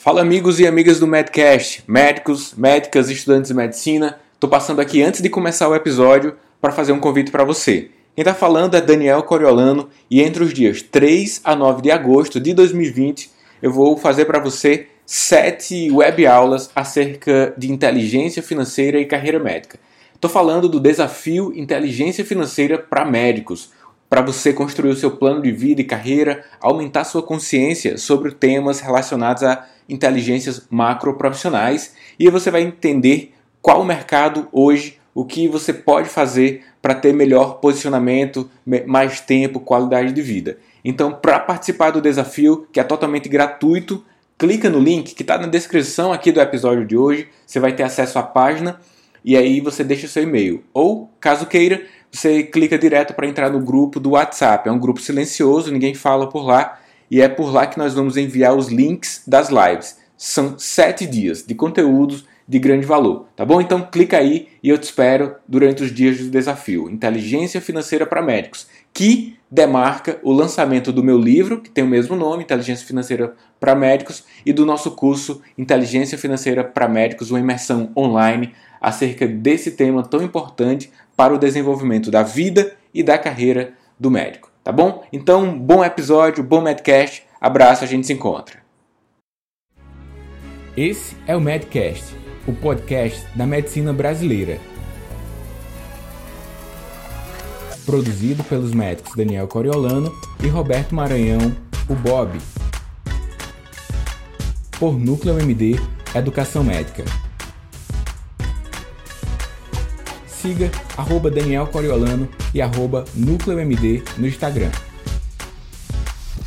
Fala amigos e amigas do Medcast, médicos, médicas, estudantes de medicina. Estou passando aqui antes de começar o episódio para fazer um convite para você. Quem está falando é Daniel Coriolano e entre os dias 3 a 9 de agosto de 2020 eu vou fazer para você sete web aulas acerca de inteligência financeira e carreira médica. Estou falando do desafio Inteligência Financeira para Médicos, para você construir o seu plano de vida e carreira, aumentar sua consciência sobre temas relacionados a inteligências macroprofissionais e você vai entender qual o mercado hoje, o que você pode fazer para ter melhor posicionamento, mais tempo, qualidade de vida. Então, para participar do desafio, que é totalmente gratuito, clica no link que está na descrição aqui do episódio de hoje. Você vai ter acesso à página e aí você deixa o seu e-mail. Ou, caso queira, você clica direto para entrar no grupo do WhatsApp. É um grupo silencioso, ninguém fala por lá. E é por lá que nós vamos enviar os links das lives. São sete dias de conteúdos de grande valor, tá bom? Então clica aí e eu te espero durante os dias do desafio Inteligência Financeira para Médicos, que demarca o lançamento do meu livro, que tem o mesmo nome, Inteligência Financeira para Médicos, e do nosso curso Inteligência Financeira para Médicos, uma imersão online acerca desse tema tão importante para o desenvolvimento da vida e da carreira do médico, tá bom? Então, bom episódio, bom Medcast, abraço, a gente se encontra. Esse é o Medcast, o podcast da medicina brasileira. Produzido pelos médicos Daniel Coriolano e Roberto Maranhão, o Bob. Por Núcleo MD Educação Médica. Siga arroba Daniel Coriolano e arroba NúcleoMD no Instagram.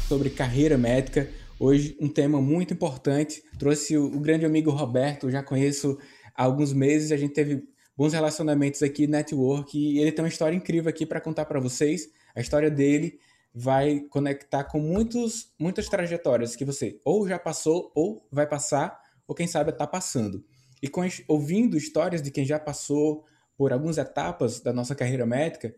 Sobre carreira médica, hoje um tema muito importante. Trouxe o, grande amigo Roberto, já conheço há alguns meses, a gente teve bons relacionamentos aqui, network, e ele tem uma história incrível aqui para contar para vocês. A história dele vai conectar com muitos, muitas trajetórias que você ou já passou, ou vai passar, ou quem sabe está passando. E com, ouvindo histórias de quem já passou, por algumas etapas da nossa carreira médica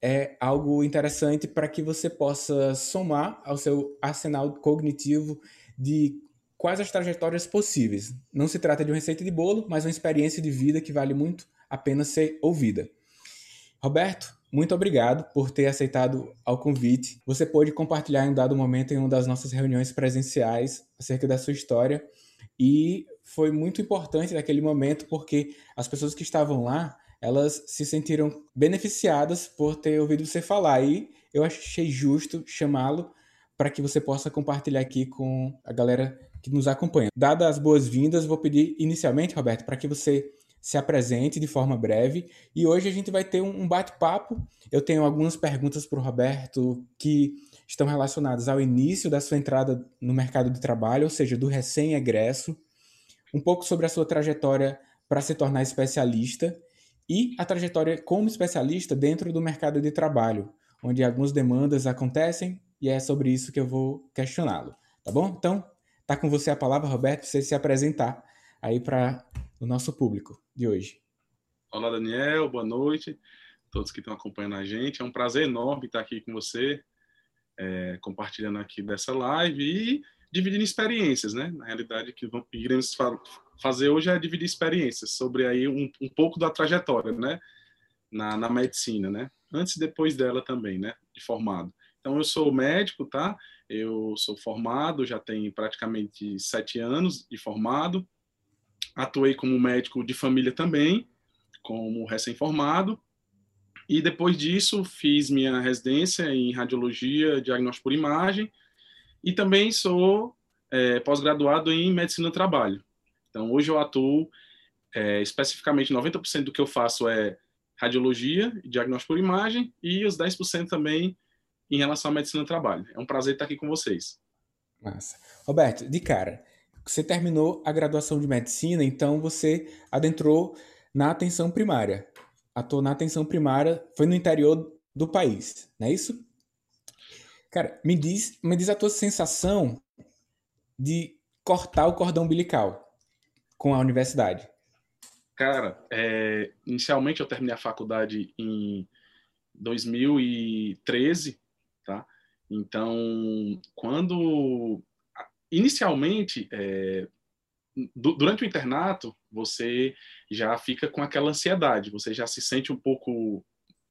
é algo interessante para que você possa somar ao seu arsenal cognitivo de quais as trajetórias possíveis. Não se trata de uma receita de bolo, mas uma experiência de vida que vale muito a pena ser ouvida. Roberto, muito obrigado por ter aceitado ao convite. Você pôde compartilhar em um dado momento em uma das nossas reuniões presenciais acerca da sua história e foi muito importante naquele momento porque as pessoas que estavam lá, elas se sentiram beneficiadas por ter ouvido você falar e eu achei justo chamá-lo para que você possa compartilhar aqui com a galera que nos acompanha. Dadas as boas-vindas, vou pedir inicialmente, Roberto, para que você se apresente de forma breve. E hoje a gente vai ter um bate-papo. Eu tenho algumas perguntas para o Roberto que estão relacionadas ao início da sua entrada no mercado de trabalho, ou seja, do recém-egresso, um pouco sobre a sua trajetória para se tornar especialista e a trajetória como especialista dentro do mercado de trabalho, onde algumas demandas acontecem e é sobre isso que eu vou questioná-lo, tá bom? Então, tá com você a palavra, Roberto, para você se apresentar aí para o nosso público de hoje. Olá, Daniel, boa noite, todos que estão acompanhando a gente. É um prazer enorme estar aqui com você, é, compartilhando aqui dessa live e dividindo experiências, né? Na realidade, o que iremos fazer hoje é dividir experiências sobre aí um, um pouco da trajetória, né? Na, na medicina, né? Antes e depois dela também, né? De formado. Então, eu sou médico, tá? Eu sou formado, já tenho praticamente sete anos de formado. Atuei como médico de família também, como recém-formado. E depois disso, fiz minha residência em radiologia, diagnóstico por imagem, e também sou é, pós-graduado em medicina do trabalho. Então, hoje eu atuo é, especificamente 90% do que eu faço é radiologia, diagnóstico por imagem, e os 10% também em relação à medicina do trabalho. É um prazer estar aqui com vocês. Massa. Roberto, de cara, você terminou a graduação de medicina, então você adentrou na atenção primária. Atuou na atenção primária, foi no interior do país, não é isso? Cara, me diz, me diz a tua sensação de cortar o cordão umbilical com a universidade. Cara, é, inicialmente eu terminei a faculdade em 2013, tá? Então, quando inicialmente, é, durante o internato, você já fica com aquela ansiedade, você já se sente um pouco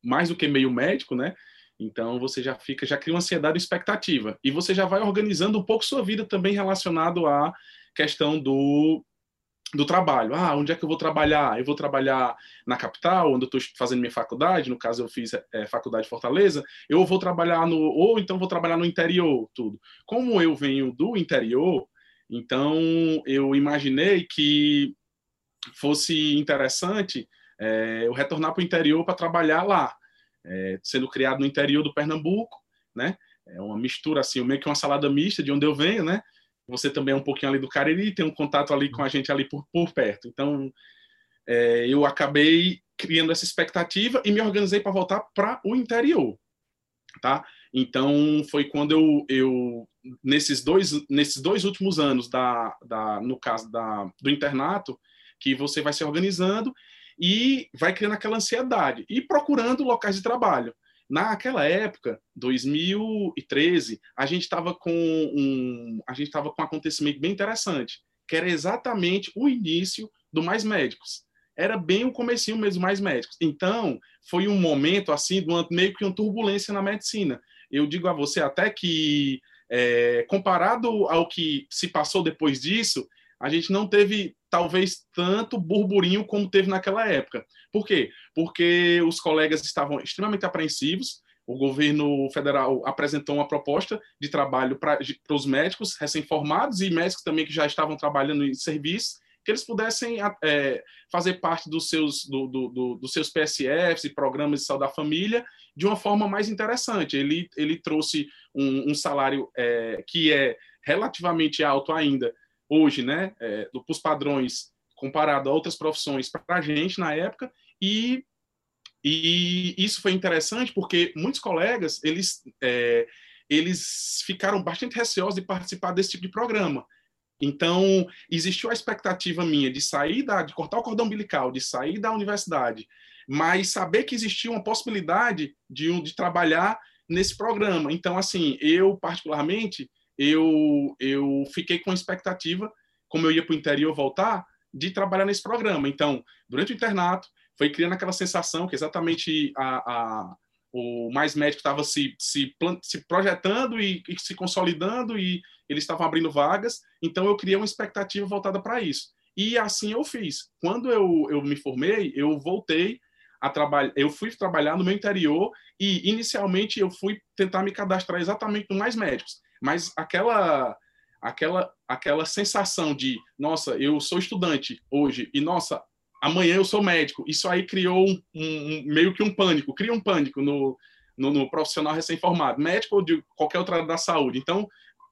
mais do que meio médico, né? Então você já fica, já cria uma ansiedade expectativa. E você já vai organizando um pouco sua vida também relacionado à questão do, do trabalho. Ah, onde é que eu vou trabalhar? Eu vou trabalhar na capital, onde eu estou fazendo minha faculdade, no caso eu fiz é, faculdade de Fortaleza, eu vou trabalhar no, ou então vou trabalhar no interior, tudo. Como eu venho do interior, então eu imaginei que fosse interessante é, eu retornar para o interior para trabalhar lá é, sendo criado no interior do Pernambuco, né? É uma mistura assim, meio que uma salada mista de onde eu venho, né? Você também é um pouquinho ali do Cariri, tem um contato ali com a gente ali por, por perto. Então, é, eu acabei criando essa expectativa e me organizei para voltar para o interior, tá? Então, foi quando eu, eu nesses dois nesses dois últimos anos da, da no caso da do internato, que você vai se organizando e vai criando aquela ansiedade e procurando locais de trabalho. Naquela época, 2013, a gente estava com um, a gente estava com um acontecimento bem interessante, que era exatamente o início do Mais Médicos. Era bem o comecinho mesmo Mais Médicos. Então, foi um momento assim, de uma, meio que uma turbulência na medicina. Eu digo a você até que é, comparado ao que se passou depois disso, a gente não teve talvez tanto burburinho como teve naquela época. Por quê? Porque os colegas estavam extremamente apreensivos. O governo federal apresentou uma proposta de trabalho para os médicos recém-formados e médicos também que já estavam trabalhando em serviço, que eles pudessem é, fazer parte dos seus, do, do, do, dos seus PSFs e programas de saúde da família de uma forma mais interessante. Ele, ele trouxe um, um salário é, que é relativamente alto ainda hoje, né, é, dos padrões comparado a outras profissões para a gente na época e e isso foi interessante porque muitos colegas eles é, eles ficaram bastante receosos de participar desse tipo de programa. Então existiu a expectativa minha de sair da, de cortar o cordão umbilical, de sair da universidade, mas saber que existia uma possibilidade de, de trabalhar nesse programa. Então assim eu particularmente eu, eu fiquei com a expectativa, como eu ia para o interior voltar, de trabalhar nesse programa. Então, durante o internato, foi criando aquela sensação que exatamente a, a o Mais Médico estava se, se, se projetando e, e, se consolidando e eles estavam abrindo vagas, então eu criei uma expectativa voltada para isso. E assim eu fiz. Quando eu, eu me formei, eu voltei a trabalhar, eu fui trabalhar no meu interior e inicialmente eu fui tentar me cadastrar exatamente no Mais Médicos mas aquela aquela aquela sensação de nossa eu sou estudante hoje e nossa amanhã eu sou médico. Isso aí criou um, um meio que um pânico cria um pânico no, no, no profissional recém-formado médico ou de qualquer outra área da saúde. Então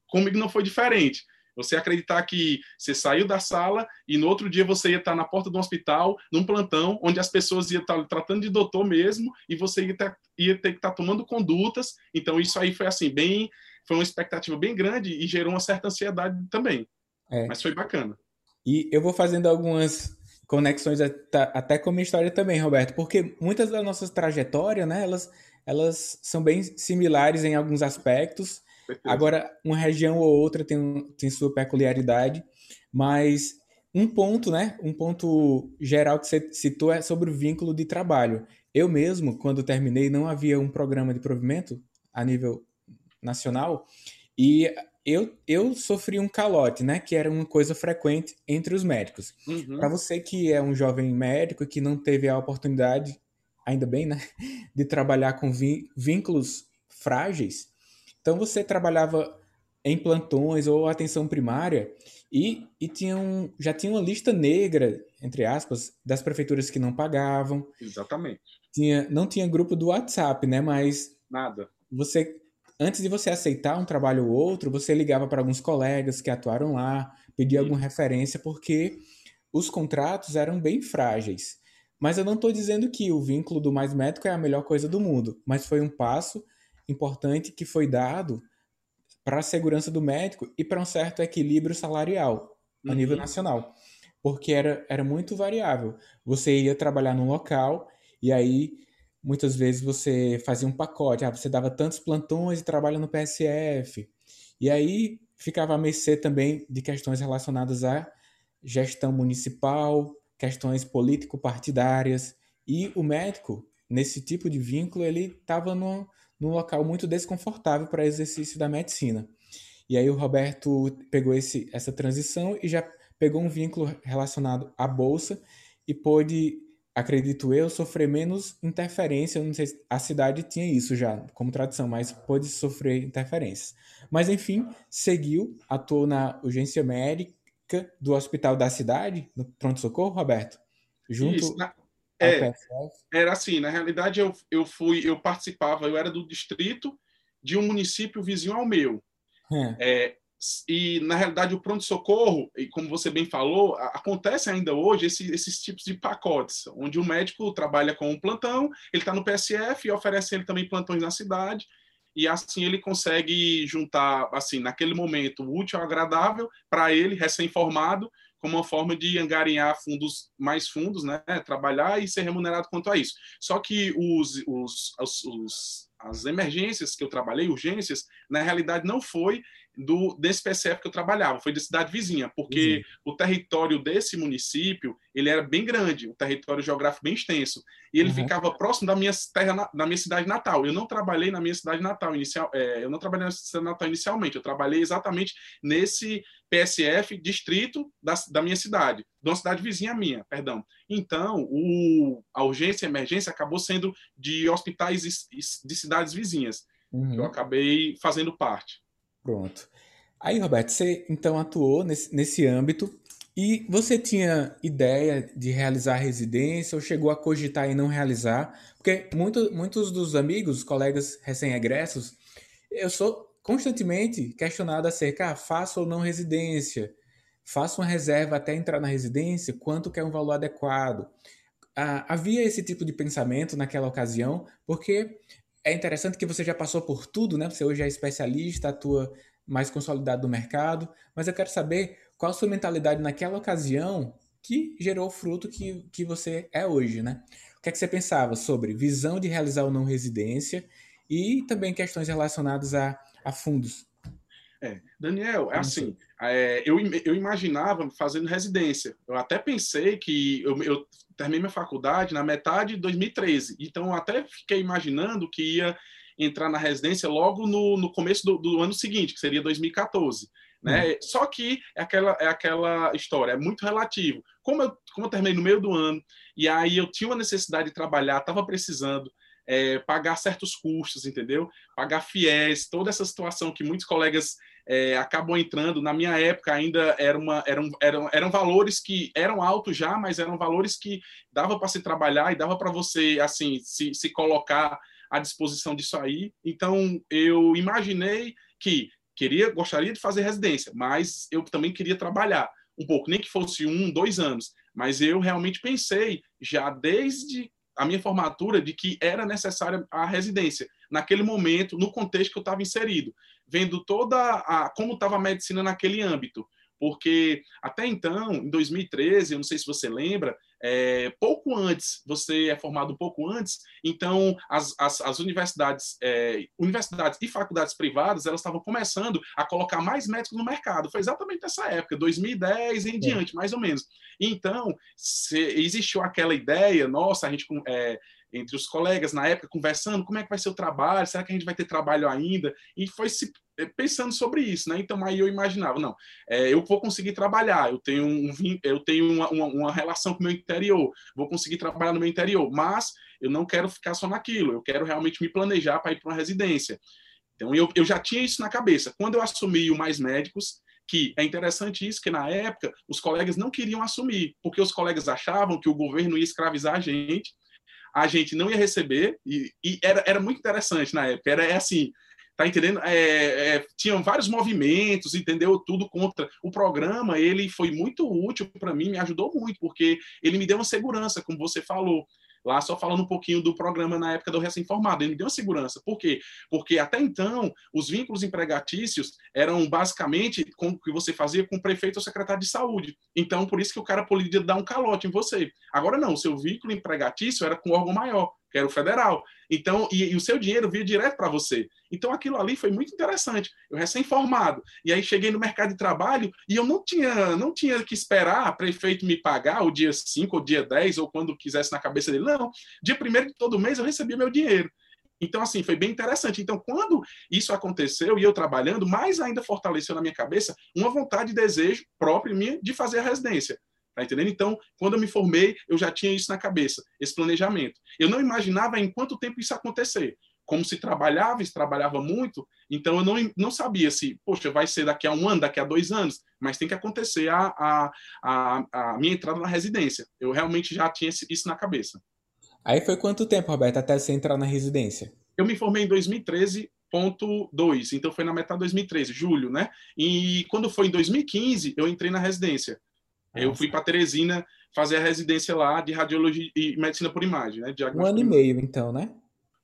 comigo não foi diferente. Você acreditar que você saiu da sala e no outro dia você ia estar na porta do hospital, num plantão, onde as pessoas iam estar tratando de doutor mesmo e você ia ter, ia ter que estar tomando condutas. Então, isso aí foi assim, bem foi uma expectativa bem grande e gerou uma certa ansiedade também. É. Mas foi bacana. E eu vou fazendo algumas conexões até com a minha história também, Roberto, porque muitas das nossas trajetórias, né, elas, elas são bem similares em alguns aspectos. Perfeito. Agora, uma região ou outra tem, tem sua peculiaridade, mas um ponto, né, um ponto geral que você citou é sobre o vínculo de trabalho. Eu mesmo, quando terminei, não havia um programa de provimento a nível nacional, e eu, eu sofri um calote, né? Que era uma coisa frequente entre os médicos. Uhum. Para você que é um jovem médico e que não teve a oportunidade, ainda bem, né? De trabalhar com vínculos frágeis, então você trabalhava em plantões ou atenção primária e, e tinha um, já tinha uma lista negra, entre aspas, das prefeituras que não pagavam. Exatamente. Tinha, não tinha grupo do WhatsApp, né? Mas. Nada. Você antes de você aceitar um trabalho ou outro, você ligava para alguns colegas que atuaram lá, pedia alguma referência, porque os contratos eram bem frágeis. Mas eu não estou dizendo que o vínculo do Mais Médico é a melhor coisa do mundo, mas foi um passo importante que foi dado para a segurança do médico e para um certo equilíbrio salarial a uhum. nível nacional. Porque era, era muito variável. Você ia trabalhar num local e aí muitas vezes você fazia um pacote, ah, você dava tantos plantões e trabalha no PSF. E aí ficava à mercê também de questões relacionadas à gestão municipal, questões político-partidárias, e o médico, nesse tipo de vínculo, ele estava num, num local muito desconfortável para exercício da medicina. E aí o Roberto pegou esse, essa transição e já pegou um vínculo relacionado à bolsa e pôde, acredito eu, sofrer menos interferência. Eu não sei se a cidade tinha isso já como tradição, mas pôde sofrer interferências. Mas enfim, seguiu, atuou na urgência médica do hospital da cidade, no pronto-socorro, Roberto? Junto isso, na... É, era assim, na realidade eu, eu fui, eu participava, eu era do distrito de um município vizinho ao meu. Hum. É, e na realidade o pronto socorro, e como você bem falou, acontece ainda hoje esse, esses tipos de pacotes, onde o médico trabalha com um plantão, ele está no PSF e oferece ele também plantões na cidade e assim ele consegue juntar assim naquele momento útil agradável para ele recém-formado como uma forma de angariar fundos mais fundos, né, trabalhar e ser remunerado quanto a isso. Só que os, os, os, os as emergências que eu trabalhei, urgências, na realidade não foi do desse PCF que eu trabalhava, foi da cidade vizinha, porque uhum. o território desse município, ele era bem grande, um território geográfico bem extenso, e ele uhum. ficava próximo da minha terra, da minha cidade natal. Eu não trabalhei na minha cidade natal inicial, é, eu não trabalhei na cidade natal inicialmente, eu trabalhei exatamente nesse PSF distrito da, da minha cidade, de uma cidade vizinha minha, perdão. Então, o, a urgência e emergência acabou sendo de hospitais de cidades vizinhas, uhum. que eu uhum. acabei fazendo parte. Pronto. Aí, Roberto, você então atuou nesse, nesse âmbito e você tinha ideia de realizar residência ou chegou a cogitar e não realizar? Porque muito, muitos dos amigos, colegas recém-egressos, eu sou constantemente questionado acerca, ah, faço ou não residência? Faço uma reserva até entrar na residência? Quanto que é um valor adequado? Ah, havia esse tipo de pensamento naquela ocasião, porque é interessante que você já passou por tudo, né? Você hoje é especialista, atua mais consolidado no mercado, mas eu quero saber qual a sua mentalidade naquela ocasião que gerou o fruto que, que você é hoje, né? O que é que você pensava sobre visão de realizar ou não residência e também questões relacionadas a, a fundos? É, Daniel, é assim, é, eu, eu imaginava fazendo residência. Eu até pensei que eu, eu terminei minha faculdade na metade de 2013. Então, até fiquei imaginando que ia entrar na residência logo no, no começo do, do ano seguinte, que seria 2014. Né? Hum. Só que é aquela, é aquela história, é muito relativo. Como eu, como eu terminei no meio do ano, e aí eu tinha uma necessidade de trabalhar, estava precisando é, pagar certos custos, entendeu? Pagar fiéis, toda essa situação que muitos colegas é, acabam entrando. Na minha época ainda era uma, eram, eram, eram valores que eram altos já, mas eram valores que dava para se trabalhar e dava para você assim se, se colocar à disposição disso aí. Então eu imaginei que queria, gostaria de fazer residência, mas eu também queria trabalhar um pouco, nem que fosse um, dois anos. Mas eu realmente pensei já desde a minha formatura de que era necessária a residência naquele momento, no contexto que eu estava inserido vendo toda a como estava a medicina naquele âmbito. Porque até então, em 2013, eu não sei se você lembra, é, pouco antes, você é formado um pouco antes, então as, as, as universidades, é, universidades e faculdades privadas, elas estavam começando a colocar mais médicos no mercado. Foi exatamente nessa época, 2010 em é. diante, mais ou menos. Então, se, existiu aquela ideia, nossa, a gente é, entre os colegas na época, conversando como é que vai ser o trabalho, será que a gente vai ter trabalho ainda? E foi se eh, pensando sobre isso, né? Então aí eu imaginava, não, é, eu vou conseguir trabalhar, eu tenho, um, eu tenho uma, uma, uma, relação com o meu interior, vou conseguir trabalhar no meu interior, mas eu não quero ficar só naquilo, eu quero realmente me planejar para ir para uma residência. Então eu, eu já tinha isso na cabeça. Quando eu assumi o Mais Médicos, que é interessante isso, que na época os colegas não queriam assumir, porque os colegas achavam que o governo ia escravizar a gente, a gente não ia receber, e, e era, era muito interessante na época. Era é assim, tá entendendo? É, é, tinham vários movimentos, entendeu? Tudo contra. O programa, ele foi muito útil para mim, me ajudou muito, porque ele me deu uma segurança, como você falou. Lá só falando um pouquinho do programa na época do recém-formado, ele me deu segurança. Por quê? Porque até então, os vínculos empregatícios eram basicamente com o que você fazia com o prefeito ou secretário de saúde. Então, por isso que o cara podia dar um calote em você. Agora não, o seu vínculo empregatício era com um órgão maior, que era o federal. Então, e, e o seu dinheiro via direto para você. Então, aquilo ali foi muito interessante. Eu recém-formado. E aí cheguei no mercado de trabalho e eu não tinha, não tinha que esperar o prefeito me pagar o dia 5 ou dia 10 ou quando quisesse na cabeça dele. Não, dia primeiro de todo mês eu recebia meu dinheiro. Então, assim, foi bem interessante. Então, quando isso aconteceu e eu trabalhando, mais ainda fortaleceu na minha cabeça uma vontade e desejo próprio minha de fazer a residência. Tá entendendo? Então, quando eu me formei, eu já tinha isso na cabeça, esse planejamento. Eu não imaginava em quanto tempo isso ia acontecer. Como se trabalhava, se trabalhava muito, então eu não, não sabia se, poxa, vai ser daqui a um ano, daqui a dois anos, mas tem que acontecer a, a, a, a minha entrada na residência. Eu realmente já tinha isso na cabeça. Aí foi quanto tempo, Roberto, até você entrar na residência? Eu me formei em 2013, ponto 2, então foi na metade de 2013, julho, né? E quando foi em 2015, eu entrei na residência. Eu fui para Teresina fazer a residência lá de radiologia e medicina por imagem, né? Um ano e meio, então, né?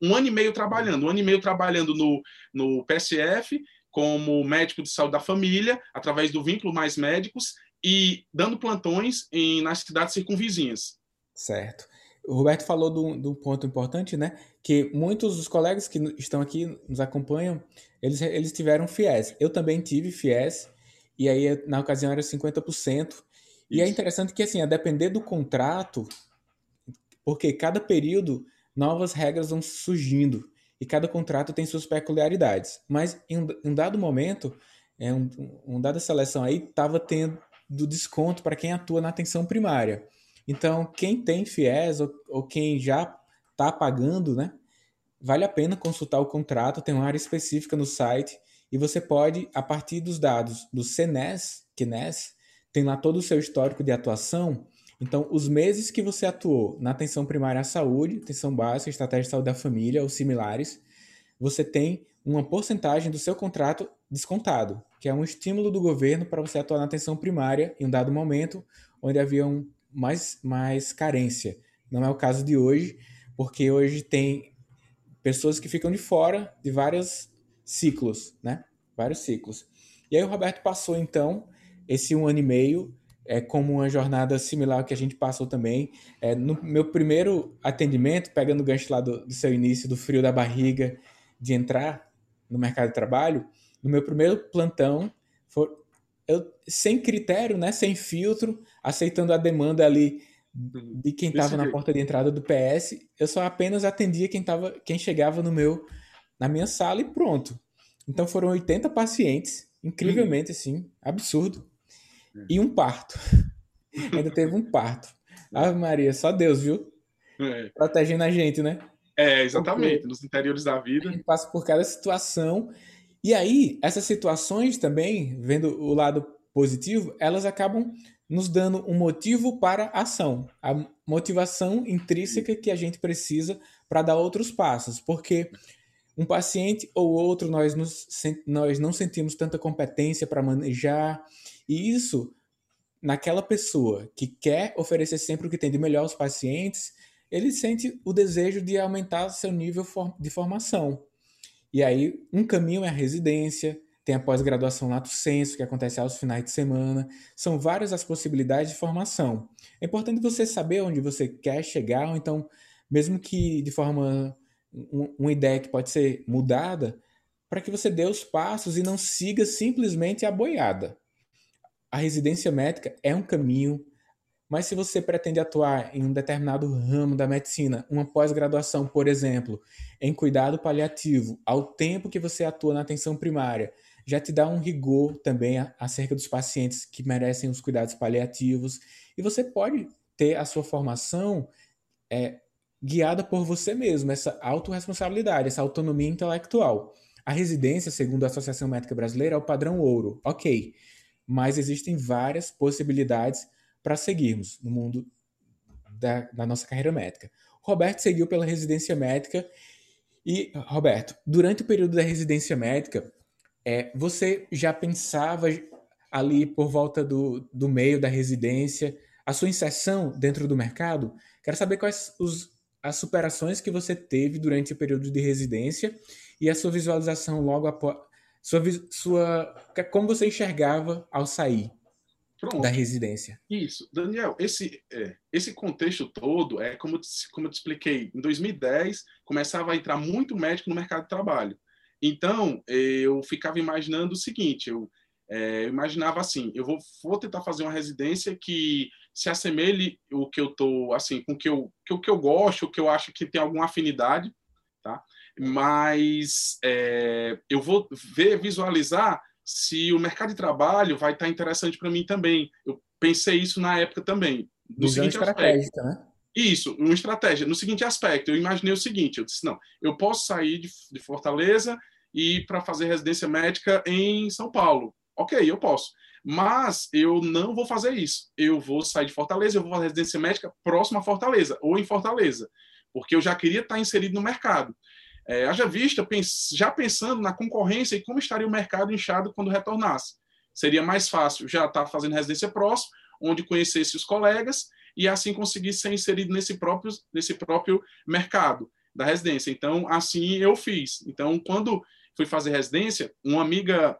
Um ano e meio trabalhando, um ano e meio trabalhando no, no PSF como médico de saúde da família, através do vínculo mais médicos e dando plantões em, nas cidades circunvizinhas. Certo. O Roberto falou de um ponto importante, né? Que muitos dos colegas que estão aqui, nos acompanham, eles, eles tiveram FIES. Eu também tive FIES, e aí na ocasião era 50%. E é interessante que, assim, a depender do contrato, porque cada período novas regras vão surgindo e cada contrato tem suas peculiaridades. Mas em um, dado momento, é um, um dada seleção aí, estava tendo desconto para quem atua na atenção primária. Então, quem tem FIES ou, ou quem já está pagando, né, vale a pena consultar o contrato, tem uma área específica no site e você pode, a partir dos dados do CNES, CNES tem lá todo o seu histórico de atuação. Então, os meses que você atuou na atenção primária à saúde, atenção básica, estratégia de saúde da família ou similares, você tem uma porcentagem do seu contrato descontado, que é um estímulo do governo para você atuar na atenção primária em um dado momento onde havia um mais, mais carência. Não é o caso de hoje, porque hoje tem pessoas que ficam de fora de vários ciclos, né? Vários ciclos. E aí o Roberto passou, então, esse um ano e meio é como uma jornada similar que a gente passou também. É, no meu primeiro atendimento, pegando o gancho lá do, do seu início, do frio da barriga, de entrar no mercado de trabalho, no meu primeiro plantão, for, eu, sem critério, né, sem filtro, aceitando a demanda ali de quem estava na porta de entrada do PS, eu só apenas atendia quem, tava, quem chegava no meu na minha sala e pronto. Então foram 80 pacientes, incrivelmente assim, absurdo. E um parto. Ainda teve um parto. Ave Maria, só Deus, viu? É. Protegendo a gente, né? É, exatamente, Porque nos interiores da vida. A gente passa por cada situação e aí, essas situações também, vendo o lado positivo, elas acabam nos dando um motivo para a ação, a motivação intrínseca que a gente precisa para dar outros passos, porque um paciente ou outro nós, nos, nós não sentimos tanta competência para manejar, e isso, naquela pessoa que quer oferecer sempre o que tem de melhor aos pacientes, ele sente o desejo de aumentar seu nível de formação. E aí, um caminho é a residência, tem a pós-graduação lato senso, que acontece aos finais de semana. São várias as possibilidades de formação. É importante você saber onde você quer chegar, ou então, mesmo que de forma. uma ideia que pode ser mudada, para que você dê os passos e não siga simplesmente a boiada. A residência médica é um caminho, mas se você pretende atuar em um determinado ramo da medicina, uma pós-graduação, por exemplo, em cuidado paliativo, ao tempo que você atua na atenção primária, já te dá um rigor também acerca dos pacientes que merecem os cuidados paliativos. E você pode ter a sua formação é, guiada por você mesmo, essa autorresponsabilidade, essa autonomia intelectual. A residência, segundo a Associação Médica Brasileira, é o padrão ouro. Ok, mas existem várias possibilidades para seguirmos no mundo da, da, nossa carreira médica. Roberto seguiu pela residência médica e, Roberto, durante o período da residência médica, é, você já pensava ali por volta do, do meio da residência, a sua inserção dentro do mercado? Quero saber quais os, as superações que você teve durante o período de residência e a sua visualização logo após. Sua, sua, como você enxergava ao sair? da residência. Isso, Daniel, esse, é, esse contexto todo é como, como eu te expliquei, em 2010 começava a entrar muito médico no mercado de trabalho. Então, eu ficava imaginando o seguinte, eu, é, eu imaginava assim, eu vou, vou tentar fazer uma residência que se assemelhe o que eu tô assim com que eu que, o que eu gosto, o que eu acho que tem alguma afinidade, tá? Mas é, eu vou ver, visualizar se o mercado de trabalho vai estar interessante para mim também. Eu pensei isso na época também. No Visão seguinte estratégica, aspecto. né? Isso, uma estratégia. No seguinte aspecto, eu imaginei o seguinte: eu disse, não, eu posso sair de, de Fortaleza e ir para fazer residência médica em São Paulo. Ok, eu posso. Mas eu não vou fazer isso. Eu vou sair de Fortaleza, eu vou fazer residência médica próxima a Fortaleza, ou em Fortaleza, porque eu já queria estar inserido no mercado. É, haja vista, já pensando na concorrência e como estaria o mercado inchado quando retornasse. Seria mais fácil já estar fazendo residência próximo, onde conhecesse os colegas e assim conseguir ser inserido nesse próprio, nesse próprio mercado da residência. Então, assim eu fiz. Então, quando fui fazer residência, uma amiga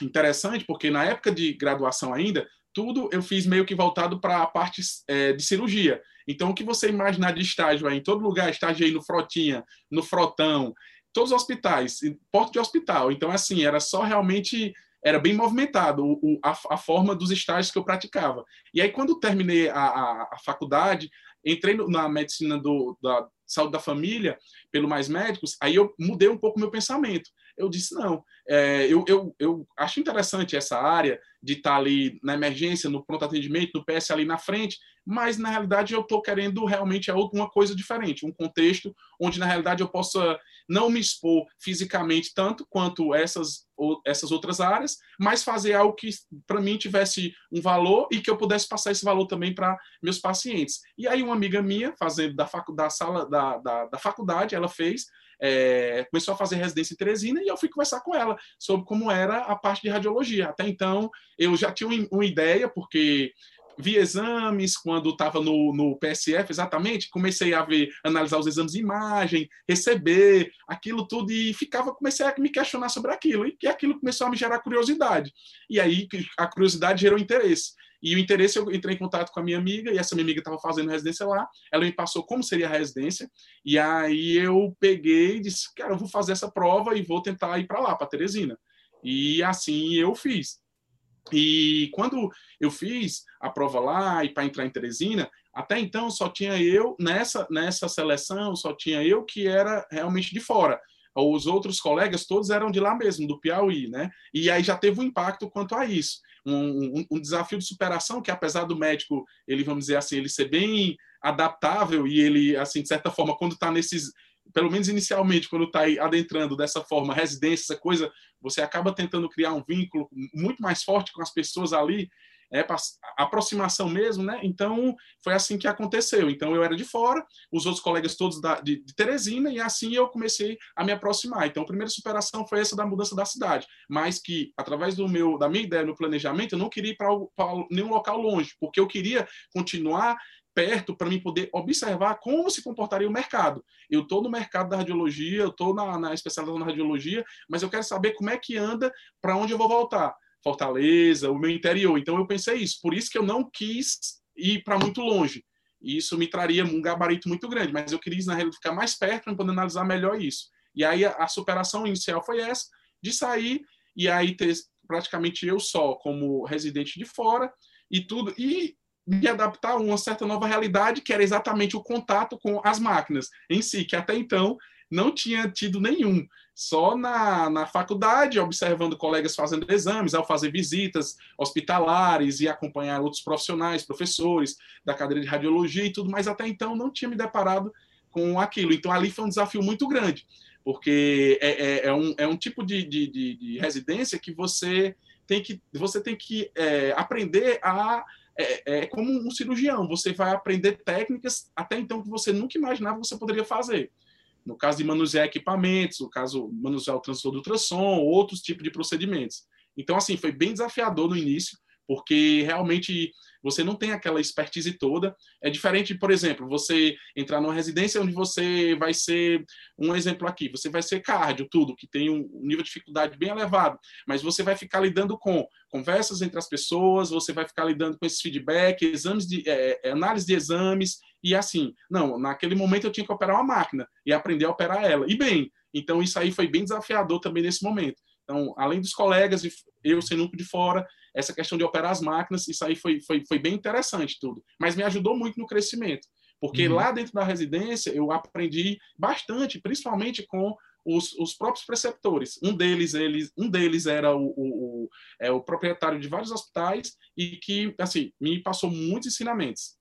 interessante, porque na época de graduação ainda, tudo eu fiz meio que voltado para a parte é, de cirurgia. Então, o que você imaginar de estágio aí, em todo lugar, estagiei no Frotinha, no Frotão, todos os hospitais, porto de hospital. Então, assim, era só realmente, era bem movimentado o, a, a, forma dos estágios que eu praticava. E aí, quando terminei a, a, a faculdade, entrei no, na medicina do, da saúde da família, pelo Mais Médicos, aí eu mudei um pouco meu pensamento eu disse, não, é, eu, eu, eu acho interessante essa área de estar ali na emergência, no pronto atendimento, no PS ali na frente, mas na realidade eu estou querendo realmente alguma coisa diferente, um contexto onde na realidade eu possa não me expor fisicamente tanto quanto essas, essas outras áreas, mas fazer algo que para mim tivesse um valor e que eu pudesse passar esse valor também para meus pacientes. E aí uma amiga minha, fazendo da, facu, da sala da, da, da faculdade, ela fez é, começou a fazer residência em Teresina e eu fui conversar com ela sobre como era a parte de radiologia. Até então, eu já tinha uma ideia, porque vi exames quando estava no, no PSF, exatamente, comecei a ver, analisar os exames de imagem, receber aquilo tudo e ficava, comecei a me questionar sobre aquilo e aquilo começou a me gerar curiosidade. E aí a curiosidade gerou interesse. E o interesse, eu entrei em contato com a minha amiga, e essa minha amiga estava fazendo residência lá. Ela me passou como seria a residência, e aí eu peguei e disse: Cara, eu vou fazer essa prova e vou tentar ir para lá, para Teresina. E assim eu fiz. E quando eu fiz a prova lá e para entrar em Teresina, até então só tinha eu nessa nessa seleção, só tinha eu que era realmente de fora. Os outros colegas todos eram de lá mesmo, do Piauí, né? E aí já teve um impacto quanto a isso um, um, desafio de superação que, apesar do médico, ele, vamos dizer assim, ele ser bem adaptável e ele, assim, de certa forma, quando está nesses pelo menos inicialmente, quando está adentrando dessa forma, residência, essa coisa, você acaba tentando criar um vínculo muito mais forte com as pessoas ali, é, aproximação mesmo, né? Então, foi assim que aconteceu. Então, eu era de fora, os outros colegas todos da, de, de, Teresina, e assim eu comecei a me aproximar. Então, a primeira superação foi essa da mudança da cidade, mas que, através do meu, da minha ideia no planejamento, eu não queria ir para nenhum local longe, porque eu queria continuar perto para mim poder observar como se comportaria o mercado. Eu estou no mercado da radiologia, eu estou na, na especialização na radiologia, mas eu quero saber como é que anda, para onde eu vou voltar. Fortaleza, o meu interior. Então eu pensei isso. Por isso que eu não quis ir para muito longe. Isso me traria um gabarito muito grande, mas eu queria, na realidade, ficar mais perto para poder analisar melhor isso. E aí a, a superação inicial foi essa, de sair e aí ter praticamente eu só como residente de fora e tudo. E me adaptar a uma certa nova realidade, que era exatamente o contato com as máquinas em si, que até então não tinha tido nenhum. Só na, na faculdade, observando colegas fazendo exames, ao fazer visitas hospitalares e acompanhar outros profissionais, professores da cadeira de radiologia e tudo, mas até então não tinha me deparado com aquilo. Então ali foi um desafio muito grande, porque é, é, é um, é um tipo de, de, de, de, residência que você tem que, você tem que é, aprender a é, é, como um cirurgião, você vai aprender técnicas até então que você nunca imaginava que você poderia fazer no caso de manusear equipamentos, no caso manusear o transtor do ultrassom, outros tipos de procedimentos. Então, assim, foi bem desafiador no início, porque realmente você não tem aquela expertise toda. É diferente, por exemplo, você entrar numa residência onde você vai ser, um exemplo aqui, você vai ser cardio, tudo, que tem um nível de dificuldade bem elevado, mas você vai ficar lidando com conversas entre as pessoas, você vai ficar lidando com esses feedback, exames de, é, é, análise de exames, e assim, não, naquele momento eu tinha que operar uma máquina e aprender a operar ela. E bem, então isso aí foi bem desafiador também nesse momento. Então, além dos colegas, eu sem núcleo de fora, essa questão de operar as máquinas, isso aí foi, foi, foi bem interessante tudo. Mas me ajudou muito no crescimento. Porque uhum. lá dentro da residência eu aprendi bastante, principalmente com os, os próprios preceptores. Um deles, eles, um deles era o, o, o, é, o proprietário de vários hospitais e que, assim, me passou muitos ensinamentos.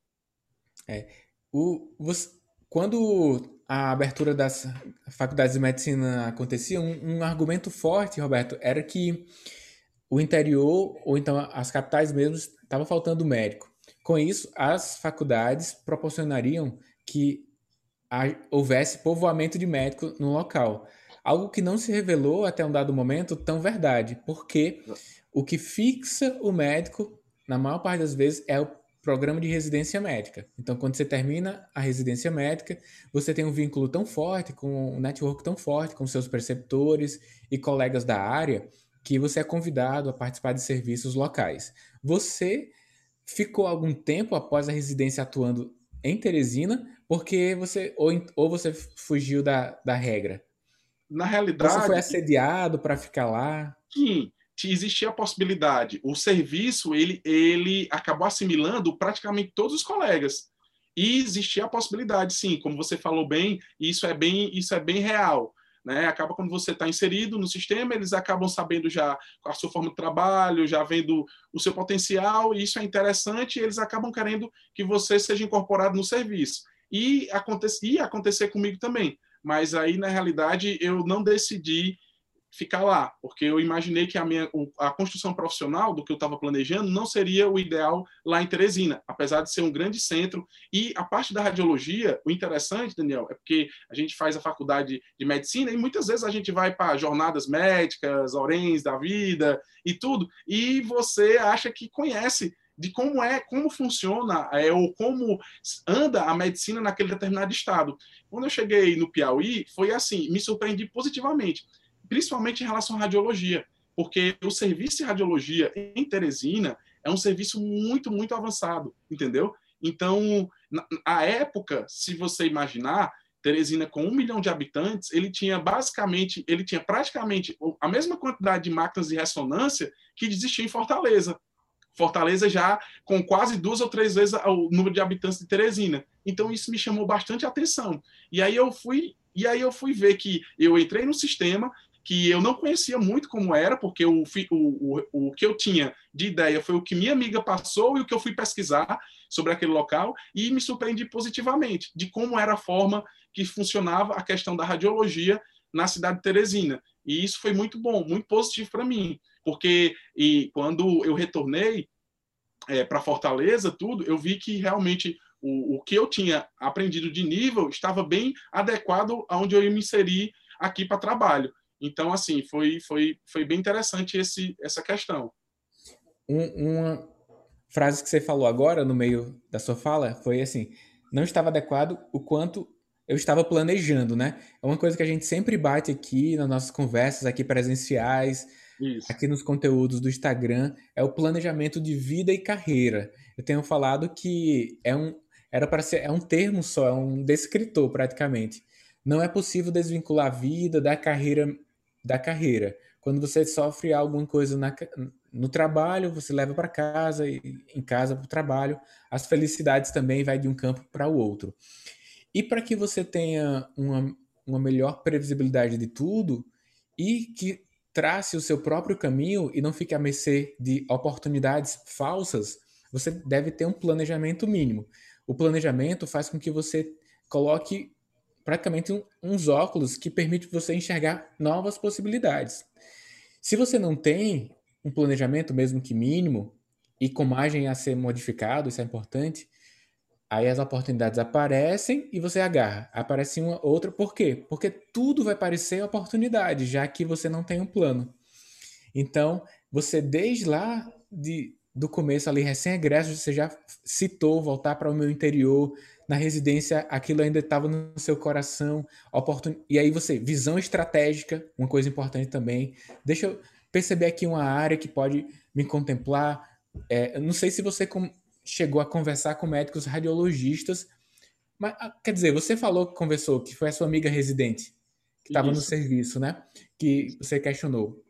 É, o, você, quando a abertura das faculdades de medicina acontecia, um, um argumento forte, Roberto, era que o interior, ou então as capitais mesmo, estava faltando médico. Com isso, as faculdades proporcionariam que houvesse povoamento de médico no local. Algo que não se revelou até um dado momento tão verdade, porque o que fixa o médico, na maior parte das vezes, é o programa de residência médica. Então, quando você termina a residência médica, você tem um vínculo tão forte, com um network tão forte com seus preceptores e colegas da área, que você é convidado a participar de serviços locais. Você ficou algum tempo após a residência atuando em Teresina, porque você ou, ou você fugiu da, da regra? Na realidade, você foi assediado para ficar lá? Sim, existia a possibilidade. O serviço ele, ele acabou assimilando praticamente todos os colegas. E existia a possibilidade, sim, como você falou bem, isso é bem, isso é bem real. Né? Acaba quando você está inserido no sistema, eles acabam sabendo já a sua forma de trabalho, já vendo o seu potencial, e isso é interessante, e eles acabam querendo que você seja incorporado no serviço. E acontecia acontecer comigo também. Mas aí, na realidade, eu não decidi ficar lá, porque eu imaginei que a minha a construção profissional do que eu estava planejando não seria o ideal lá em Teresina, apesar de ser um grande centro. E a parte da radiologia, o interessante, Daniel, é porque a gente faz a faculdade de medicina e muitas vezes a gente vai para jornadas médicas, orens da vida e tudo, e você acha que conhece de como é, como funciona é, ou como anda a medicina naquele determinado estado. Quando eu cheguei no Piauí, foi assim, me surpreendi positivamente principalmente em relação à radiologia, porque o serviço de radiologia em Teresina é um serviço muito, muito avançado, entendeu? Então, a época, se você imaginar, Teresina com um milhão de habitantes, ele tinha basicamente, ele tinha praticamente a mesma quantidade de máquinas de ressonância que existia em Fortaleza. Fortaleza já com quase duas ou três vezes o número de habitantes de Teresina. Então isso me chamou bastante atenção. E aí eu fui, e aí eu fui ver que eu entrei no sistema, que eu não conhecia muito como era, porque o, o, o, o que eu tinha de ideia foi o que minha amiga passou e o que eu fui pesquisar sobre aquele local, e me surpreendi positivamente de como era a forma que funcionava a questão da radiologia na cidade de Teresina. E isso foi muito bom, muito positivo para mim, porque e quando eu retornei é, para Fortaleza, tudo, eu vi que realmente o, o que eu tinha aprendido de nível estava bem adequado aonde eu ia me inserir aqui para trabalho. Então, assim, foi, foi, foi bem interessante esse, essa questão. Um, uma frase que você falou agora, no meio da sua fala, foi assim: não estava adequado o quanto eu estava planejando, né? É uma coisa que a gente sempre bate aqui nas nossas conversas aqui presenciais, Isso. aqui nos conteúdos do Instagram, é o planejamento de vida e carreira. Eu tenho falado que é um era para ser é um termo só, é um descritor praticamente. Não é possível desvincular a vida da carreira da carreira. Quando você sofre alguma coisa na, no trabalho, você leva para casa e em casa para o trabalho. As felicidades também vai de um campo para o outro. E para que você tenha uma, uma melhor previsibilidade de tudo e que trace o seu próprio caminho e não fique à mercê de oportunidades falsas, você deve ter um planejamento mínimo. O planejamento faz com que você coloque praticamente uns óculos que permite você enxergar novas possibilidades. Se você não tem um planejamento, mesmo que mínimo, e com margem a ser modificado, isso é importante, aí as oportunidades aparecem e você agarra. Aparece uma outra, por quê? Porque tudo vai parecer oportunidade, já que você não tem um plano. Então, você desde lá de, do começo ali, recém-egresso, você já citou voltar para o meu interior, na residência aquilo ainda estava no seu coração, oportun... e aí você, visão estratégica, uma coisa importante também. Deixa eu perceber aqui uma área que pode me contemplar. É, não sei se você com... chegou a conversar com médicos radiologistas, mas ah, quer dizer, você falou que conversou, que foi a sua amiga residente, que estava no serviço, né? Que você questionou.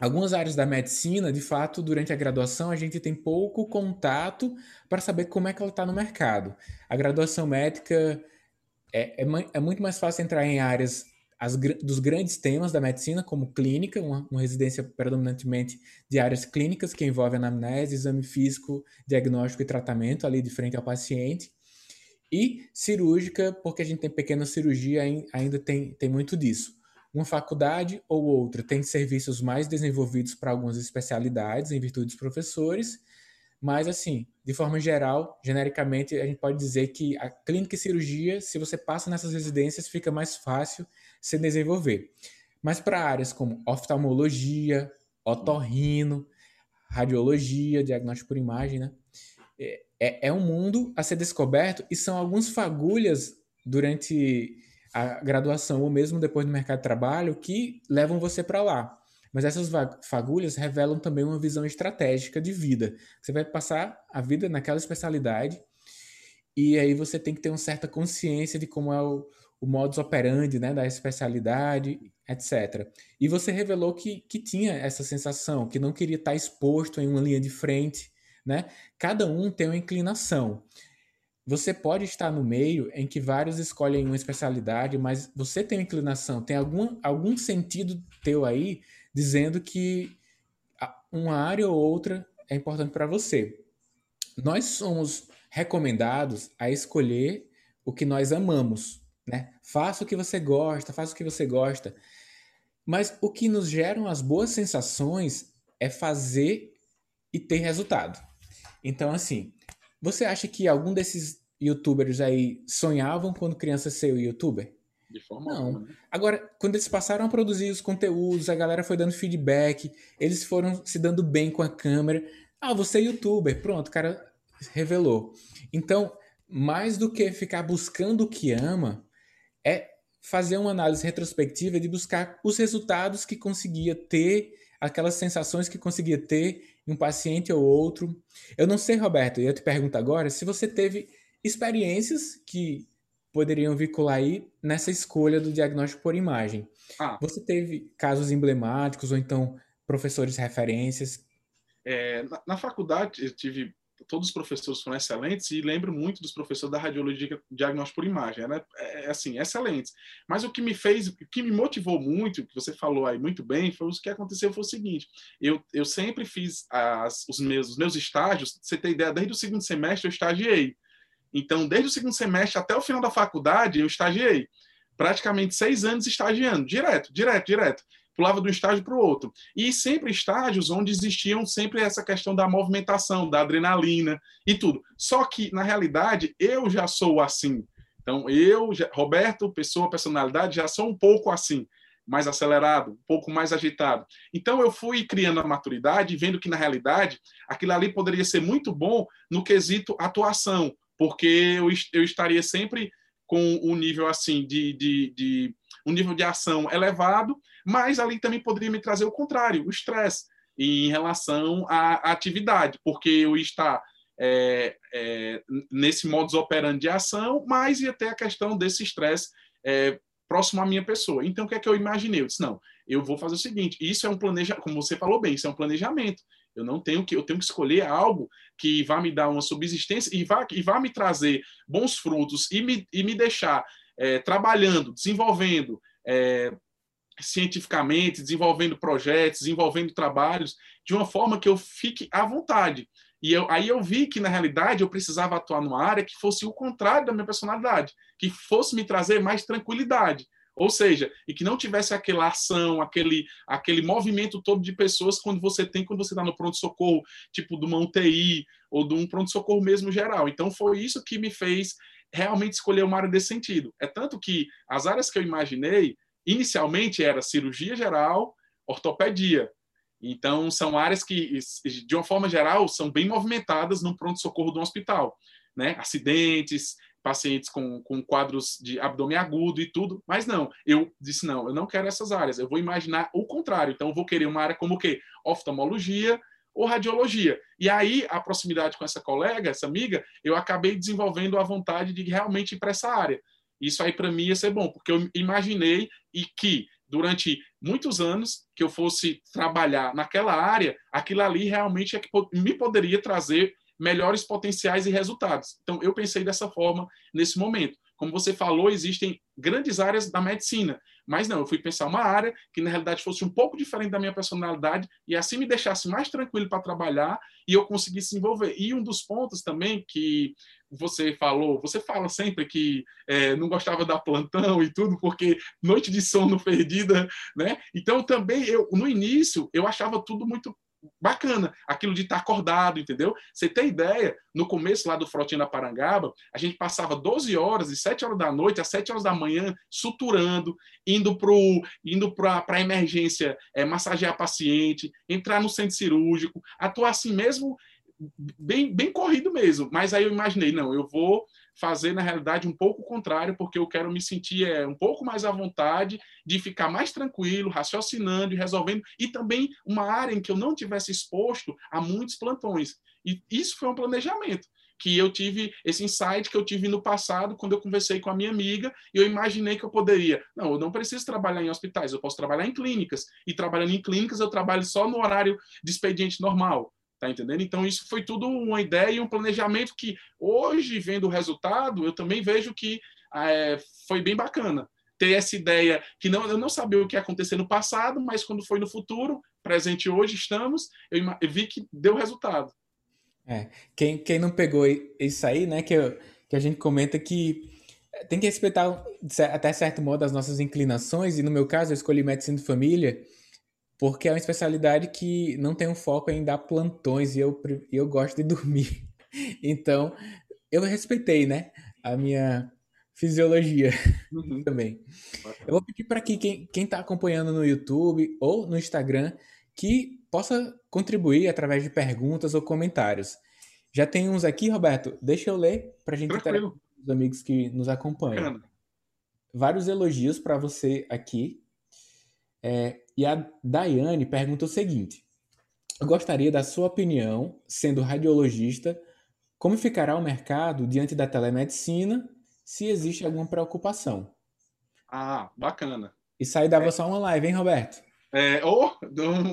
Algumas áreas da medicina, de fato, durante a graduação, a gente tem pouco contato para saber como é que ela está no mercado. A graduação médica é, é, é, muito mais fácil entrar em áreas as, dos grandes temas da medicina, como clínica, uma, uma, residência predominantemente de áreas clínicas, que envolve anamnese, exame físico, diagnóstico e tratamento ali de frente ao paciente. E cirúrgica, porque a gente tem pequena cirurgia, ainda tem, tem muito disso. Uma faculdade ou outra tem serviços mais desenvolvidos para algumas especialidades, em virtude dos professores, mas, assim, de forma geral, genericamente, a gente pode dizer que a clínica e cirurgia, se você passa nessas residências, fica mais fácil se desenvolver. Mas para áreas como oftalmologia, otorrino, radiologia, diagnóstico por imagem, né? É, é, é um mundo a ser descoberto e são algumas fagulhas durante a graduação ou mesmo depois do mercado de trabalho que levam você para lá. Mas essas fagulhas revelam também uma visão estratégica de vida. Você vai passar a vida naquela especialidade e aí você tem que ter uma certa consciência de como é o, o modus operandi né, da especialidade, etc. E você revelou que, que tinha essa sensação, que não queria estar exposto em uma linha de frente. Né? Cada um tem uma inclinação. Você pode estar no meio em que vários escolhem uma especialidade, mas você tem inclinação, tem algum, algum sentido teu aí dizendo que uma área ou outra é importante para você. Nós somos recomendados a escolher o que nós amamos, né? Faça o que você gosta, faça o que você gosta. Mas o que nos geram as boas sensações é fazer e ter resultado. Então, assim, você acha que algum desses youtubers aí sonhavam quando criança ser youtuber? De forma Não. Alguma, né? Agora, quando eles passaram a produzir os conteúdos, a galera foi dando feedback, eles foram se dando bem com a câmera. Ah, você é youtuber. Pronto, o cara revelou. Então, mais do que ficar buscando o que ama, é fazer uma análise retrospectiva de buscar os resultados que conseguia ter, aquelas sensações que conseguia ter em um paciente ou outro. Eu não sei, Roberto, e eu te pergunto agora se você teve experiências que poderiam vincular aí nessa escolha do diagnóstico por imagem. Ah. Você teve casos emblemáticos ou então professores referências? É, na, na, faculdade eu tive todos os professores foram excelentes e lembro muito dos professores da radiologia diagnóstico por imagem, era é, é, assim excelentes. Mas o que me fez, o que me motivou muito, que você falou aí muito bem, foi o que aconteceu foi o seguinte: eu, eu sempre fiz as, os meus os meus estágios. Você tem ideia? Desde o segundo semestre eu estagiei. Então, desde o segundo semestre até o final da faculdade, eu estagiei. Praticamente seis anos estagiando, direto, direto, direto. Pulava de um estágio para o outro. E sempre estágios onde existiam sempre essa questão da movimentação, da adrenalina e tudo. Só que, na realidade, eu já sou assim. Então, eu, Roberto, pessoa, personalidade, já sou um pouco assim mais acelerado, um pouco mais agitado. Então eu fui criando a maturidade, vendo que na realidade aquilo ali poderia ser muito bom no quesito atuação, porque eu, eu estaria sempre com um nível assim de, de, de, um nível de ação elevado, mas ali também poderia me trazer o contrário, o estresse em relação à, atividade, porque eu está é, é, nesse modus operandi de ação, mas ia ter a questão desse estresse é, próximo à minha pessoa. Então, o que é que eu imaginei? Eu disse, não, eu vou fazer o seguinte, isso é um planejamento, como você falou bem, isso é um planejamento. Eu não tenho que, eu tenho que escolher algo que vá me dar uma subsistência e vá, e vá me trazer bons frutos e me, e me deixar é, trabalhando, desenvolvendo é, cientificamente, desenvolvendo projetos, desenvolvendo trabalhos de uma forma que eu fique à vontade. E eu, aí eu vi que, na realidade, eu precisava atuar numa área que fosse o contrário da minha personalidade, que fosse me trazer mais tranquilidade. Ou seja, e que não tivesse aquela ação, aquele, aquele movimento todo de pessoas quando você tem, quando você está no pronto-socorro, tipo de uma UTI ou de um pronto-socorro mesmo geral. Então, foi isso que me fez realmente escolher uma área desse sentido. É tanto que as áreas que eu imaginei, inicialmente, era cirurgia geral, ortopedia. Então, são áreas que, de uma forma geral, são bem movimentadas no pronto-socorro do hospital. Né? Acidentes, pacientes com, com quadros de abdômen agudo e tudo, mas não, eu disse não, eu não quero essas áreas, eu vou imaginar o contrário, então eu vou querer uma área como o quê? Oftalmologia ou radiologia. E aí, a proximidade com essa colega, essa amiga, eu acabei desenvolvendo a vontade de realmente ir para essa área. Isso aí para mim ia ser bom, porque eu imaginei e que durante muitos anos que eu fosse trabalhar naquela área, aquilo ali realmente é que me poderia trazer melhores potenciais e resultados. Então, eu pensei dessa forma nesse momento. Como você falou, existem grandes áreas da medicina, mas não, eu fui pensar uma área que na realidade fosse um pouco diferente da minha personalidade e assim me deixasse mais tranquilo para trabalhar e eu conseguisse desenvolver. E um dos pontos também que você falou, você fala sempre que é, não gostava da plantão e tudo, porque noite de sono perdida, né? Então também eu, no início, eu achava tudo muito bacana, aquilo de estar acordado, entendeu? Você tem ideia, no começo lá do Frotinho da Parangaba, a gente passava 12 horas, de 7 horas da noite às 7 horas da manhã, suturando, indo para indo a emergência, é, massagear paciente, entrar no centro cirúrgico, atuar assim mesmo, bem, bem corrido mesmo. Mas aí eu imaginei, não, eu vou fazer, na realidade, um pouco o contrário, porque eu quero me sentir é, um pouco mais à vontade de ficar mais tranquilo, raciocinando e resolvendo, e também uma área em que eu não tivesse exposto a muitos plantões. E isso foi um planejamento que eu tive esse insight que eu tive no passado quando eu conversei com a minha amiga e eu imaginei que eu poderia. Não, eu não preciso trabalhar em hospitais, eu posso trabalhar em clínicas. E trabalhando em clínicas, eu trabalho só no horário de expediente normal. Tá entendendo? Então, isso foi tudo uma ideia e um planejamento que, hoje, vendo o resultado, eu também vejo que é, foi bem bacana. Ter essa ideia que não, eu não sabia o que ia acontecer no passado, mas quando foi no futuro, presente hoje, estamos, eu, vi que deu resultado. É, quem, quem não pegou isso aí, né, que, eu, que a gente comenta que tem que respeitar até certo modo as nossas inclinações, e no meu caso eu escolhi medicina de família, porque é uma especialidade que não tem um foco em dar plantões e eu, eu gosto de dormir. Então, eu respeitei, né, a minha fisiologia uhum. também. Eu vou pedir para que quem está acompanhando no YouTube ou no Instagram que possa contribuir através de perguntas ou comentários. Já tem uns aqui, Roberto, deixa eu ler para a gente ter os amigos que nos acompanham. Vários elogios para você aqui. É, e a Daiane pergunta o seguinte: Eu gostaria da sua opinião, sendo radiologista, como ficará o mercado diante da telemedicina, se existe alguma preocupação? Ah, bacana. Isso aí dava é. só uma live, hein, Roberto? É, ou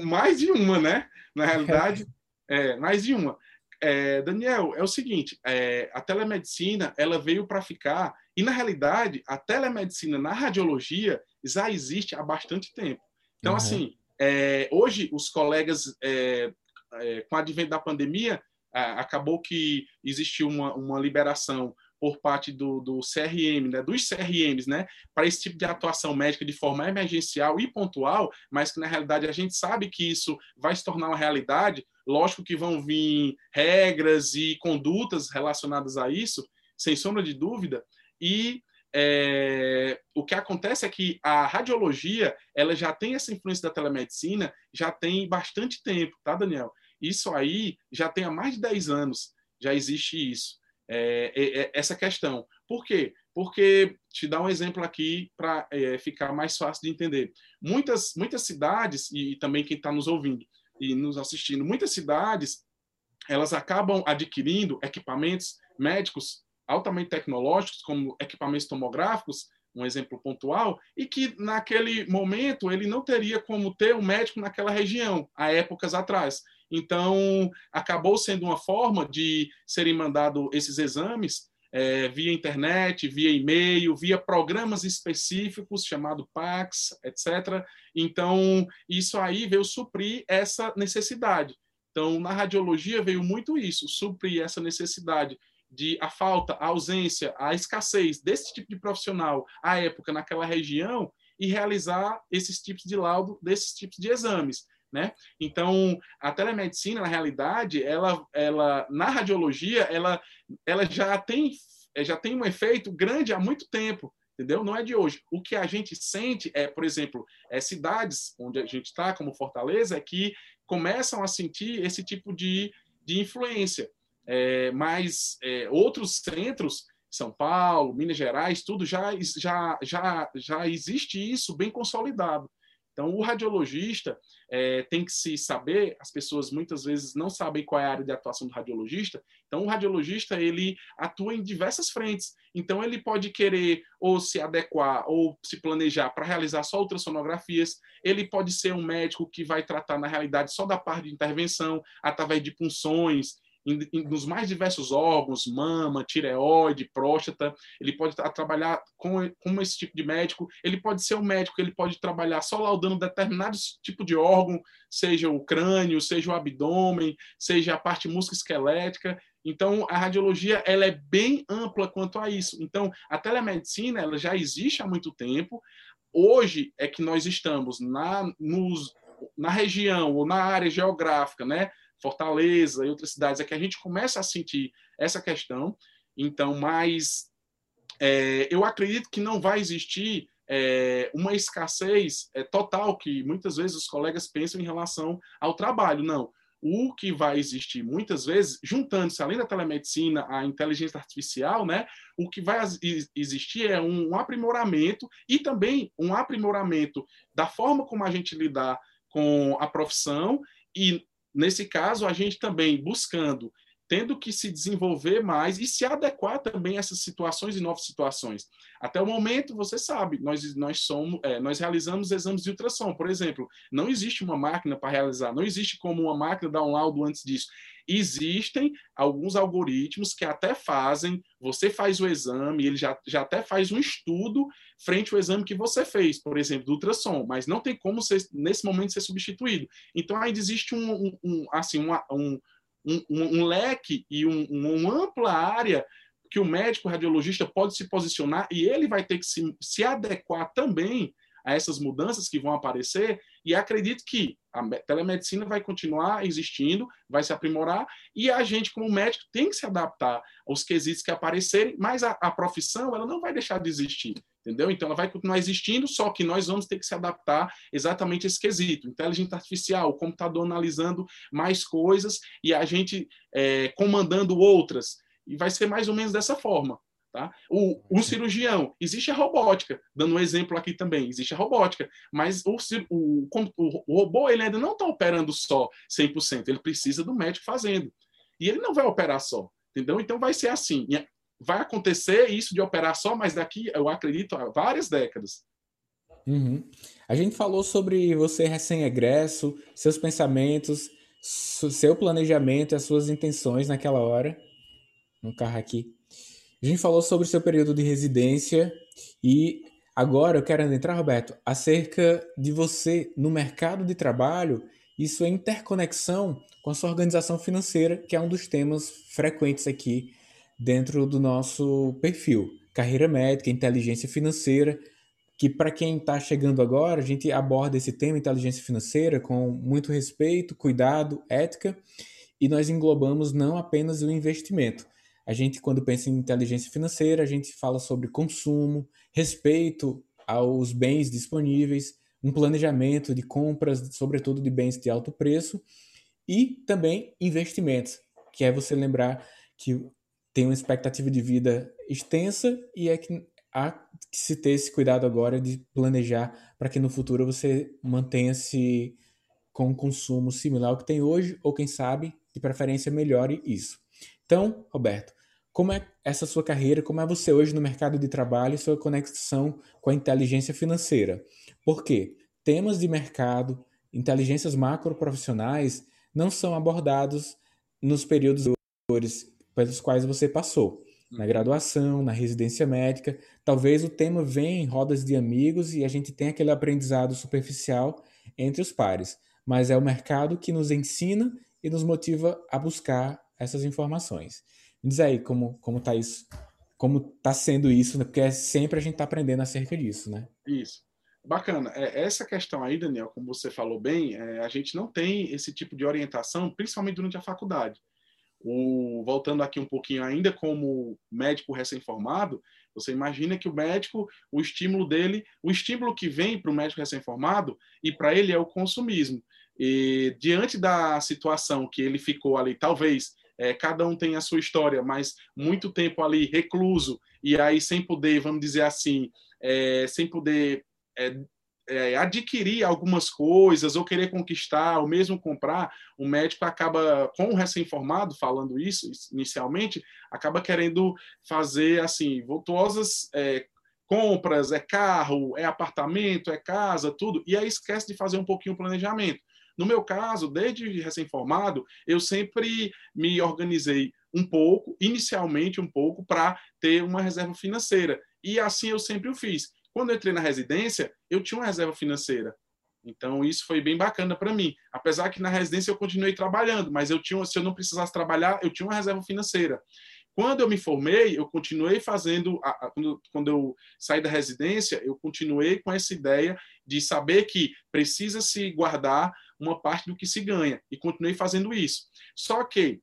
mais de uma, né? Na realidade, é, mais de uma. É, Daniel, é o seguinte: é, a telemedicina ela veio para ficar, e na realidade, a telemedicina na radiologia já existe há bastante tempo. Então, uhum. assim, é, hoje os colegas, é, é, com o advento da pandemia, acabou que existiu uma, uma liberação por parte do, do CRM, né, dos CRMs, né, para esse tipo de atuação médica de forma emergencial e pontual, mas que na realidade a gente sabe que isso vai se tornar uma realidade. Lógico que vão vir regras e condutas relacionadas a isso, sem sombra de dúvida, e é, o que acontece é que a radiologia ela já tem essa influência da telemedicina já tem bastante tempo, tá, Daniel? Isso aí já tem há mais de 10 anos, já existe isso, é, é, é essa questão. Por quê? Porque, te dar um exemplo aqui para é, ficar mais fácil de entender. Muitas, muitas cidades, e também quem está nos ouvindo e nos assistindo, muitas cidades, elas acabam adquirindo equipamentos médicos altamente tecnológicos, como equipamentos tomográficos, um exemplo pontual, e que naquele momento ele não teria como ter um médico naquela região, há épocas atrás. Então, acabou sendo uma forma de serem mandados esses exames é, via internet, via e-mail, via programas específicos, chamado PAX, etc. Então, isso aí veio suprir essa necessidade. Então, na radiologia veio muito isso, suprir essa necessidade de a falta, a ausência, a escassez desse tipo de profissional à época naquela região e realizar esses tipos de laudo, desses tipos de exames. Né? Então, a telemedicina, na realidade, ela, ela na radiologia, ela, ela já tem já tem um efeito grande há muito tempo, entendeu? Não é de hoje. O que a gente sente é, por exemplo, é, cidades onde a gente está, como Fortaleza, é que começam a sentir esse tipo de, de influência. É, mas é, outros centros, São Paulo, Minas Gerais, tudo já, já, já, já existe isso bem consolidado. Então, o radiologista é, tem que se saber, as pessoas muitas vezes não sabem qual é a área de atuação do radiologista, então o radiologista ele atua em diversas frentes. Então, ele pode querer ou se adequar ou se planejar para realizar só ultrassonografias, ele pode ser um médico que vai tratar, na realidade, só da parte de intervenção, através de punções, em, em, nos mais diversos órgãos, mama, tireoide, próstata. Ele pode trabalhar com, com esse tipo de médico. Ele pode ser um médico, ele pode trabalhar só laudando determinados tipo de órgão, seja o crânio, seja o abdômen, seja a parte musculoesquelética. Então, a radiologia ela é bem ampla quanto a isso. Então, a telemedicina ela já existe há muito tempo. Hoje é que nós estamos na, nos, na região ou na área geográfica, né? Fortaleza e outras cidades, é que a gente começa a sentir essa questão. Então, mas é, eu acredito que não vai existir é, uma escassez é, total que muitas vezes os colegas pensam em relação ao trabalho. Não. O que vai existir muitas vezes, juntando-se além da telemedicina, a inteligência artificial, né, o que vai existir é um aprimoramento e também um aprimoramento da forma como a gente lidar com a profissão e Nesse caso, a gente também buscando, tendo que se desenvolver mais e se adequar também a essas situações e novas situações. Até o momento, você sabe, nós, nós somos, é, nós realizamos exames de ultrassom, por exemplo. Não existe uma máquina para realizar, não existe como uma máquina dar um laudo antes disso. Existem alguns algoritmos que até fazem, você faz o exame, ele já, já até faz um estudo frente ao exame que você fez, por exemplo, do ultrassom, mas não tem como ser, nesse momento ser substituído. Então ainda existe um, um, um assim, um, um, leque e um, uma ampla área que o médico radiologista pode se posicionar e ele vai ter que se, se adequar também a essas mudanças que vão aparecer e acredito que a telemedicina vai continuar existindo, vai se aprimorar e a gente como médico tem que se adaptar aos quesitos que aparecerem, mas a, a profissão ela não vai deixar de existir, entendeu? Então ela vai continuar existindo, só que nós vamos ter que se adaptar exatamente a esse quesito. Inteligência artificial, o computador analisando mais coisas e a gente é, comandando outras. E vai ser mais ou menos dessa forma. Tá? O, o cirurgião, existe a robótica, dando um exemplo aqui também, existe a robótica, mas o, o, o robô ele ainda não está operando só 100%, ele precisa do médico fazendo. E ele não vai operar só, entendeu? Então vai ser assim, vai acontecer isso de operar só, mas daqui, eu acredito, há várias décadas. Uhum. A gente falou sobre você recém-egresso, seus pensamentos, seu planejamento e as suas intenções naquela hora, no carro aqui. A gente falou sobre seu período de residência e agora eu quero entrar, Roberto, acerca de você no mercado de trabalho e sua interconexão com a sua organização financeira, que é um dos temas frequentes aqui dentro do nosso perfil. Carreira médica, inteligência financeira, que para quem está chegando agora, a gente aborda esse tema inteligência financeira com muito respeito, cuidado, ética, e nós englobamos não apenas o investimento, a gente, quando pensa em inteligência financeira, a gente fala sobre consumo, respeito aos bens disponíveis, um planejamento de compras, sobretudo de bens de alto preço, e também investimentos, que é você lembrar que tem uma expectativa de vida extensa e é que há que se ter esse cuidado agora de planejar para que no futuro você mantenha-se com um consumo similar ao que tem hoje, ou quem sabe, de preferência, melhore isso. Então, Roberto, como é essa sua carreira, como é você hoje no mercado de trabalho e sua conexão com a inteligência financeira? Por quê? Temas de mercado, inteligências macroprofissionais não são abordados nos períodos pelos quais você passou. Na uhum. graduação, na residência médica, talvez o tema venha em rodas de amigos e a gente tenha aquele aprendizado superficial entre os pares. Mas é o mercado que nos ensina e nos motiva a buscar essas informações. Me diz aí como, como tá isso, como tá sendo isso, né? Porque é sempre a gente tá aprendendo acerca disso, né? Isso. Bacana. É, essa questão aí, Daniel, como você falou bem, é, a gente não tem esse tipo de orientação, principalmente durante a faculdade. O, voltando aqui um pouquinho ainda como médico recém-formado, você imagina que o médico, o estímulo dele, o estímulo que vem para o médico recém-formado e para ele é o consumismo. E diante da situação que ele ficou ali, talvez é, cada um tem a sua história, mas muito tempo ali recluso e aí sem poder, vamos dizer assim, é, sem poder é, é, adquirir algumas coisas ou querer conquistar ou mesmo comprar, o médico acaba, com o recém-formado, falando isso inicialmente, acaba querendo fazer assim voltuosas é, compras, é carro, é apartamento, é casa, tudo, e aí esquece de fazer um pouquinho o planejamento. No meu caso, desde recém-formado, eu sempre me organizei um pouco, inicialmente um pouco, para ter uma reserva financeira. E assim eu sempre o fiz. Quando eu entrei na residência, eu tinha uma reserva financeira. Então, isso foi bem bacana para mim. Apesar que na residência eu continuei trabalhando, mas eu tinha, se eu não precisasse trabalhar, eu tinha uma reserva financeira. Quando eu me formei, eu continuei fazendo, quando, quando eu saí da residência, eu continuei com essa ideia de saber que precisa se guardar uma parte do que se ganha e continuei fazendo isso. Só que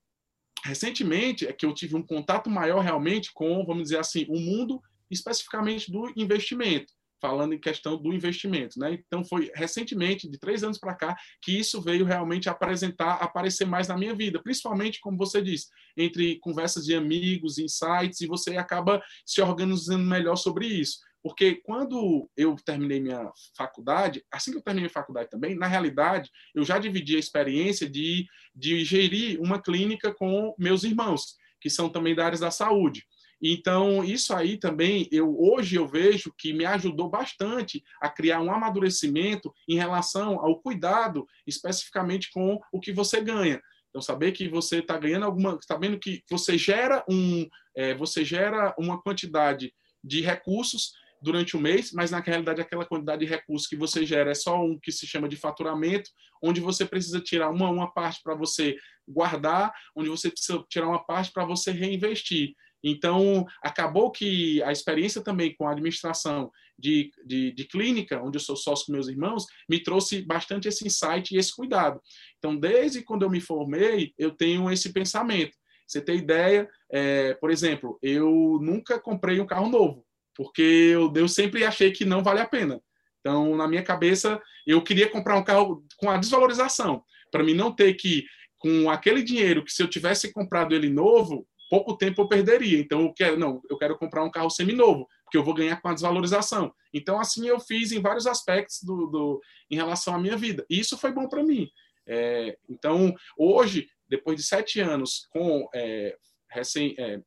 recentemente é que eu tive um contato maior realmente com, vamos dizer assim, o mundo especificamente do investimento falando em questão do investimento, né? Então foi recentemente, de três anos para cá, que isso veio realmente apresentar, aparecer mais na minha vida, principalmente como você disse, entre conversas de amigos, insights, e você acaba se organizando melhor sobre isso. Porque quando eu terminei minha faculdade, assim que eu terminei minha faculdade também, na realidade, eu já dividi a experiência de, de gerir uma clínica com meus irmãos, que são também da área da saúde. Então, isso aí também, eu hoje eu vejo que me ajudou bastante a criar um amadurecimento em relação ao cuidado, especificamente com o que você ganha. Então, saber que você está ganhando alguma, sabendo que você gera um, é, você gera uma quantidade de recursos durante o mês, mas na realidade aquela quantidade de recursos que você gera é só um que se chama de faturamento, onde você precisa tirar uma, uma parte para você guardar, onde você precisa tirar uma parte para você reinvestir. Então, acabou que a experiência também com a administração de, de, de, clínica, onde eu sou sócio com meus irmãos, me trouxe bastante esse insight e esse cuidado. Então, desde quando eu me formei, eu tenho esse pensamento. Você tem ideia, é, por exemplo, eu nunca comprei um carro novo, porque eu, eu sempre achei que não vale a pena. Então, na minha cabeça, eu queria comprar um carro com a desvalorização, para mim não ter que, com aquele dinheiro que se eu tivesse comprado ele novo, pouco tempo eu perderia. Então, eu quero, não, eu quero comprar um carro seminovo, porque eu vou ganhar com a desvalorização. Então, assim eu fiz em vários aspectos do, do em relação à minha vida. E isso foi bom para mim. É, então, hoje, depois de sete anos com é, recém, é,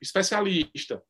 especialista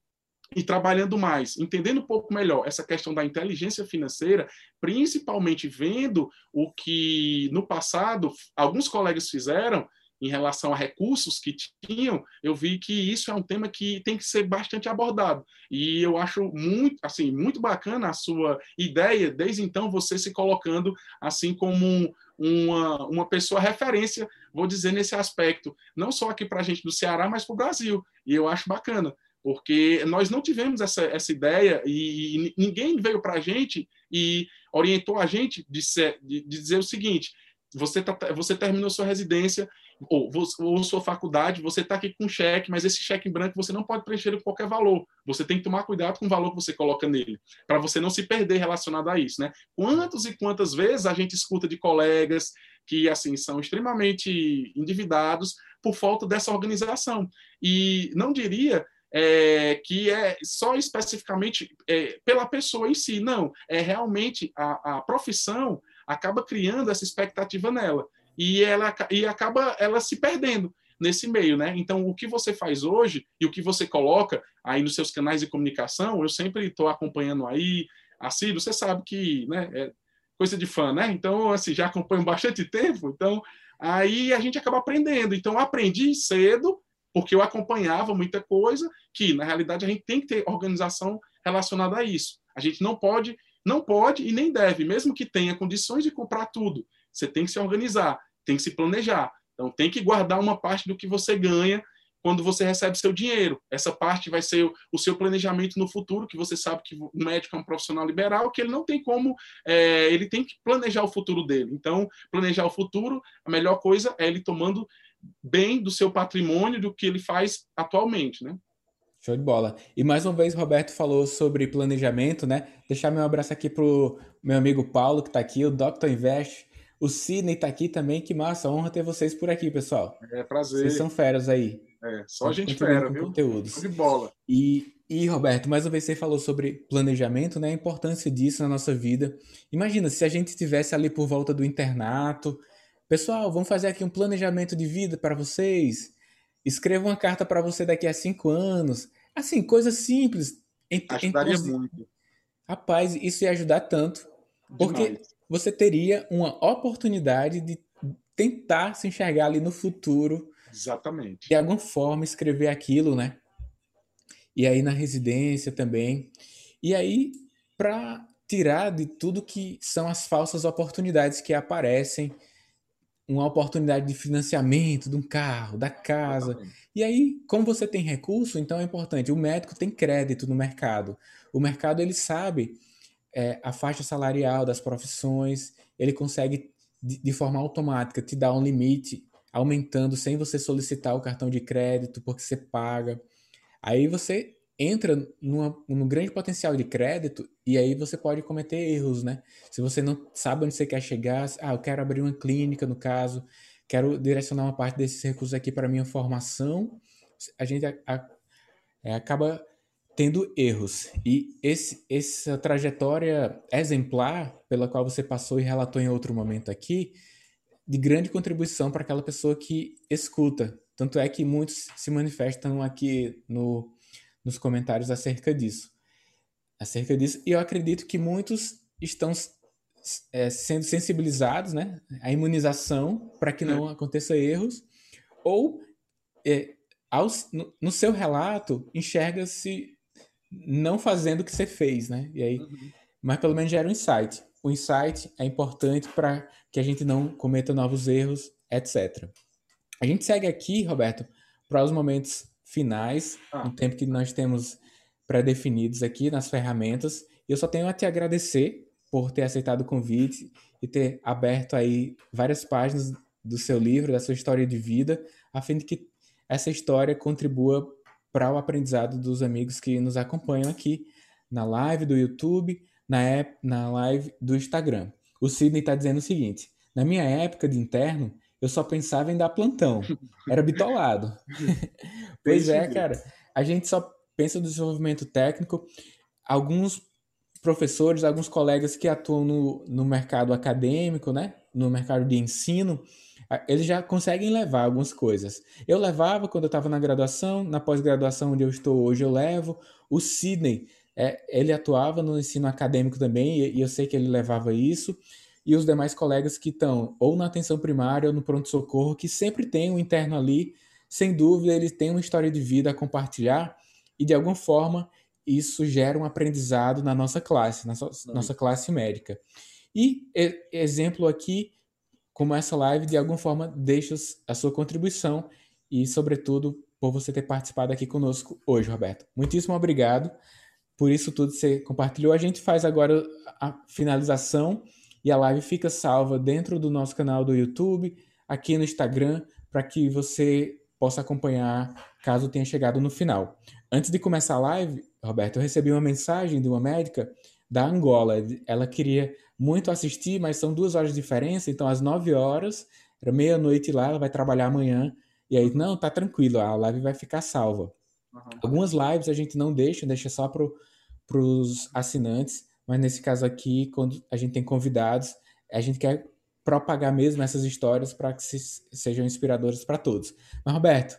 e trabalhando mais, entendendo um pouco melhor essa questão da inteligência financeira, principalmente vendo o que no passado alguns colegas fizeram, em relação a recursos que tinham, eu vi que isso é um tema que tem que ser bastante abordado. E eu acho muito, assim, muito bacana a sua ideia, desde então você se colocando assim como um, uma, uma pessoa referência, vou dizer, nesse aspecto, não só aqui para a gente do Ceará, mas para o Brasil. E eu acho bacana, porque nós não tivemos essa, essa ideia e, e ninguém veio para a gente e orientou a gente de, ser, de, de dizer o seguinte: você, tá, você terminou sua residência ou, ou sua faculdade, você está aqui com cheque, mas esse cheque em branco você não pode preencher com qualquer valor. Você tem que tomar cuidado com o valor que você coloca nele, para você não se perder relacionado a isso, né? Quantas e quantas vezes a gente escuta de colegas que assim são extremamente endividados por falta dessa organização. E não diria é, que é só especificamente é, pela pessoa em si, não. É realmente a, a profissão acaba criando essa expectativa nela e ela e acaba ela se perdendo nesse meio, né? Então, o que você faz hoje e o que você coloca aí nos seus canais de comunicação, eu sempre estou acompanhando aí, assim, você sabe que, né, é coisa de fã, né? Então, assim, já acompanho bastante tempo, então aí a gente acaba aprendendo. Então, aprendi cedo, porque eu acompanhava muita coisa que, na realidade, a gente tem que ter organização relacionada a isso. A gente não pode, não pode e nem deve, mesmo que tenha condições de comprar tudo você tem que se organizar, tem que se planejar. Então, tem que guardar uma parte do que você ganha quando você recebe seu dinheiro. Essa parte vai ser o seu planejamento no futuro, que você sabe que o médico é um profissional liberal, que ele não tem como, é, ele tem que planejar o futuro dele. Então, planejar o futuro, a melhor coisa é ele tomando bem do seu patrimônio, do que ele faz atualmente, né? Show de bola. E mais uma vez, Roberto falou sobre planejamento, né? Deixar meu abraço aqui pro meu amigo Paulo, que está aqui, o Dr. Invest O Sidney está aqui também, que massa, honra ter vocês por aqui, pessoal. É prazer. Vocês são feras aí. É, só a gente fera, viu? Conteúdos. De bola. E, e, Roberto, mais uma vez você falou sobre planejamento, né? A importância disso na nossa vida. Imagina se a gente estivesse ali por volta do internato. Pessoal, vamos fazer aqui um planejamento de vida para vocês. Escreva uma carta para você daqui a cinco anos. Assim, coisas simples. Ajudaria muito. Rapaz, isso ia ajudar tanto. Porque Demais. Você teria uma oportunidade de tentar se enxergar ali no futuro. Exatamente. De alguma forma escrever aquilo, né? E aí na residência também. E aí, para tirar de tudo que são as falsas oportunidades que aparecem uma oportunidade de financiamento de um carro, da casa. E aí, como você tem recurso, então é importante. O médico tem crédito no mercado. O mercado ele sabe é, a faixa salarial das profissões, ele consegue de, de, forma automática te dar um limite, aumentando sem você solicitar o cartão de crédito, porque você paga. Aí você entra numa, num grande potencial de crédito e aí você pode cometer erros, né? Se você não sabe onde você quer chegar, ah, eu quero abrir uma clínica, no caso, quero direcionar uma parte desses recursos aqui para minha formação, a gente a, a, é, acaba tendo erros. E esse, essa trajetória exemplar pela qual você passou e relatou em outro momento aqui, de grande contribuição para aquela pessoa que escuta. Tanto é que muitos se manifestam aqui no nos comentários acerca disso. Acerca disso. E eu acredito que muitos estão é, sendo sensibilizados, né? A imunização para que não é. aconteça erros. Ou, é, no, no, seu relato, enxerga-se não fazendo o que você fez, né? E aí, uhum. Mas pelo menos gera um insight. O insight é importante para que a gente não cometa novos erros, etc. A gente segue aqui, Roberto, para os momentos finais, ah. no tempo que nós temos pré-definidos aqui nas ferramentas. E eu só tenho a te agradecer por ter aceitado o convite e ter aberto aí várias páginas do seu livro, da sua história de vida, a fim de que essa história contribua para o aprendizado dos amigos que nos acompanham aqui na live do YouTube, na, app, na live do Instagram. O Sidney está dizendo o seguinte: na minha época de interno, eu só pensava em dar plantão. Era bitolado. pois é, cara. A gente só pensa no desenvolvimento técnico. Alguns professores, alguns colegas que atuam no, no mercado acadêmico, né? No mercado de ensino, eles já conseguem levar algumas coisas. Eu levava quando eu estava na graduação, na pós-graduação onde eu estou hoje eu levo. O Sidney, é, ele atuava no ensino acadêmico também e, e eu sei que ele levava isso e os demais colegas que estão ou na atenção primária ou no pronto-socorro, que sempre tem um interno ali, sem dúvida, eles têm uma história de vida a compartilhar e de alguma forma isso gera um aprendizado na nossa classe, na nossa classe médica. E exemplo aqui, como essa live, de alguma forma deixa a sua contribuição e, sobretudo, por você ter participado aqui conosco hoje, Roberto. Muitíssimo obrigado por isso tudo que você compartilhou. A gente faz agora a finalização e a live fica salva dentro do nosso canal do YouTube, aqui no Instagram, para que você possa acompanhar caso tenha chegado no final. Antes de começar a live, Roberto, eu recebi uma mensagem de uma médica da Angola. Ela queria muito assistir, mas são duas horas de diferença, então às nove horas, era meia-noite lá, ela vai trabalhar amanhã. E aí, não, tá tranquilo, a live vai ficar salva. Uhum. Algumas lives a gente não deixa, deixa só para os assinantes mas nesse caso aqui, quando a gente tem convidados, a gente quer propagar mesmo essas histórias para que se, sejam inspiradoras para todos. Mas, Roberto,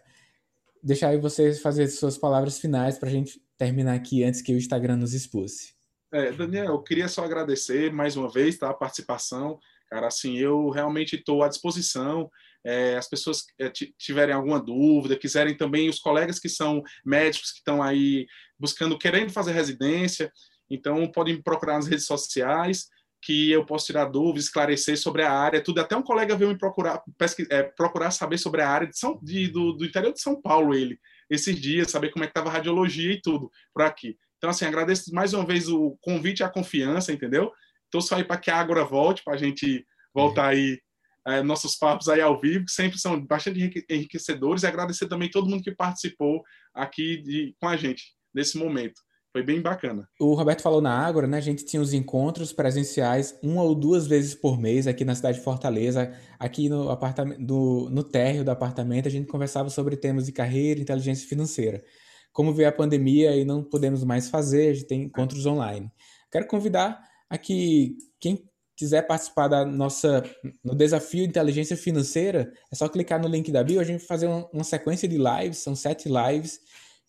deixar aí você fazer suas palavras finais para a gente terminar aqui antes que o Instagram nos expulse. É, Daniel, eu queria só agradecer mais uma vez tá, a participação. Cara, assim, eu realmente estou à disposição. É, as pessoas é, tiverem alguma dúvida, quiserem também, os colegas que são médicos que estão aí buscando, querendo fazer residência, então, podem me procurar nas redes sociais, que eu posso tirar dúvidas, esclarecer sobre a área, tudo. Até um colega veio me procurar, é, procurar saber sobre a área de São, de, do, do, interior de São Paulo, ele, esses dias, saber como é que estava a radiologia e tudo, por aqui. Então, assim, agradeço mais uma vez o convite e a confiança, entendeu? Estou só aí para que a Ágora volte, para a gente voltar aí é, nossos papos aí ao vivo, que sempre são bastante enriquecedores, e agradecer também todo mundo que participou aqui de, com a gente nesse momento. foi bem bacana. O Roberto falou na Ágora, né? A gente tinha os encontros presenciais uma ou duas vezes por mês aqui na cidade de Fortaleza, aqui no apartamento, do, no térreo do apartamento, a gente conversava sobre temas de carreira, inteligência financeira. Como veio a pandemia e não podemos mais fazer, a gente tem encontros online. Quero convidar aqui quem quiser participar da nossa no desafio inteligência financeira, é só clicar no link da bio, a gente vai fazer uma, uma sequência de lives, são sete lives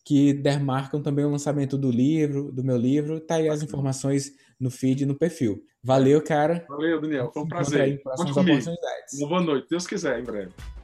que demarcam também o lançamento do livro, do meu livro. Tá aí as informações no feed e no perfil. Valeu, cara. Valeu, Daniel. Foi um prazer. Uma boa noite. Deus quiser, em breve.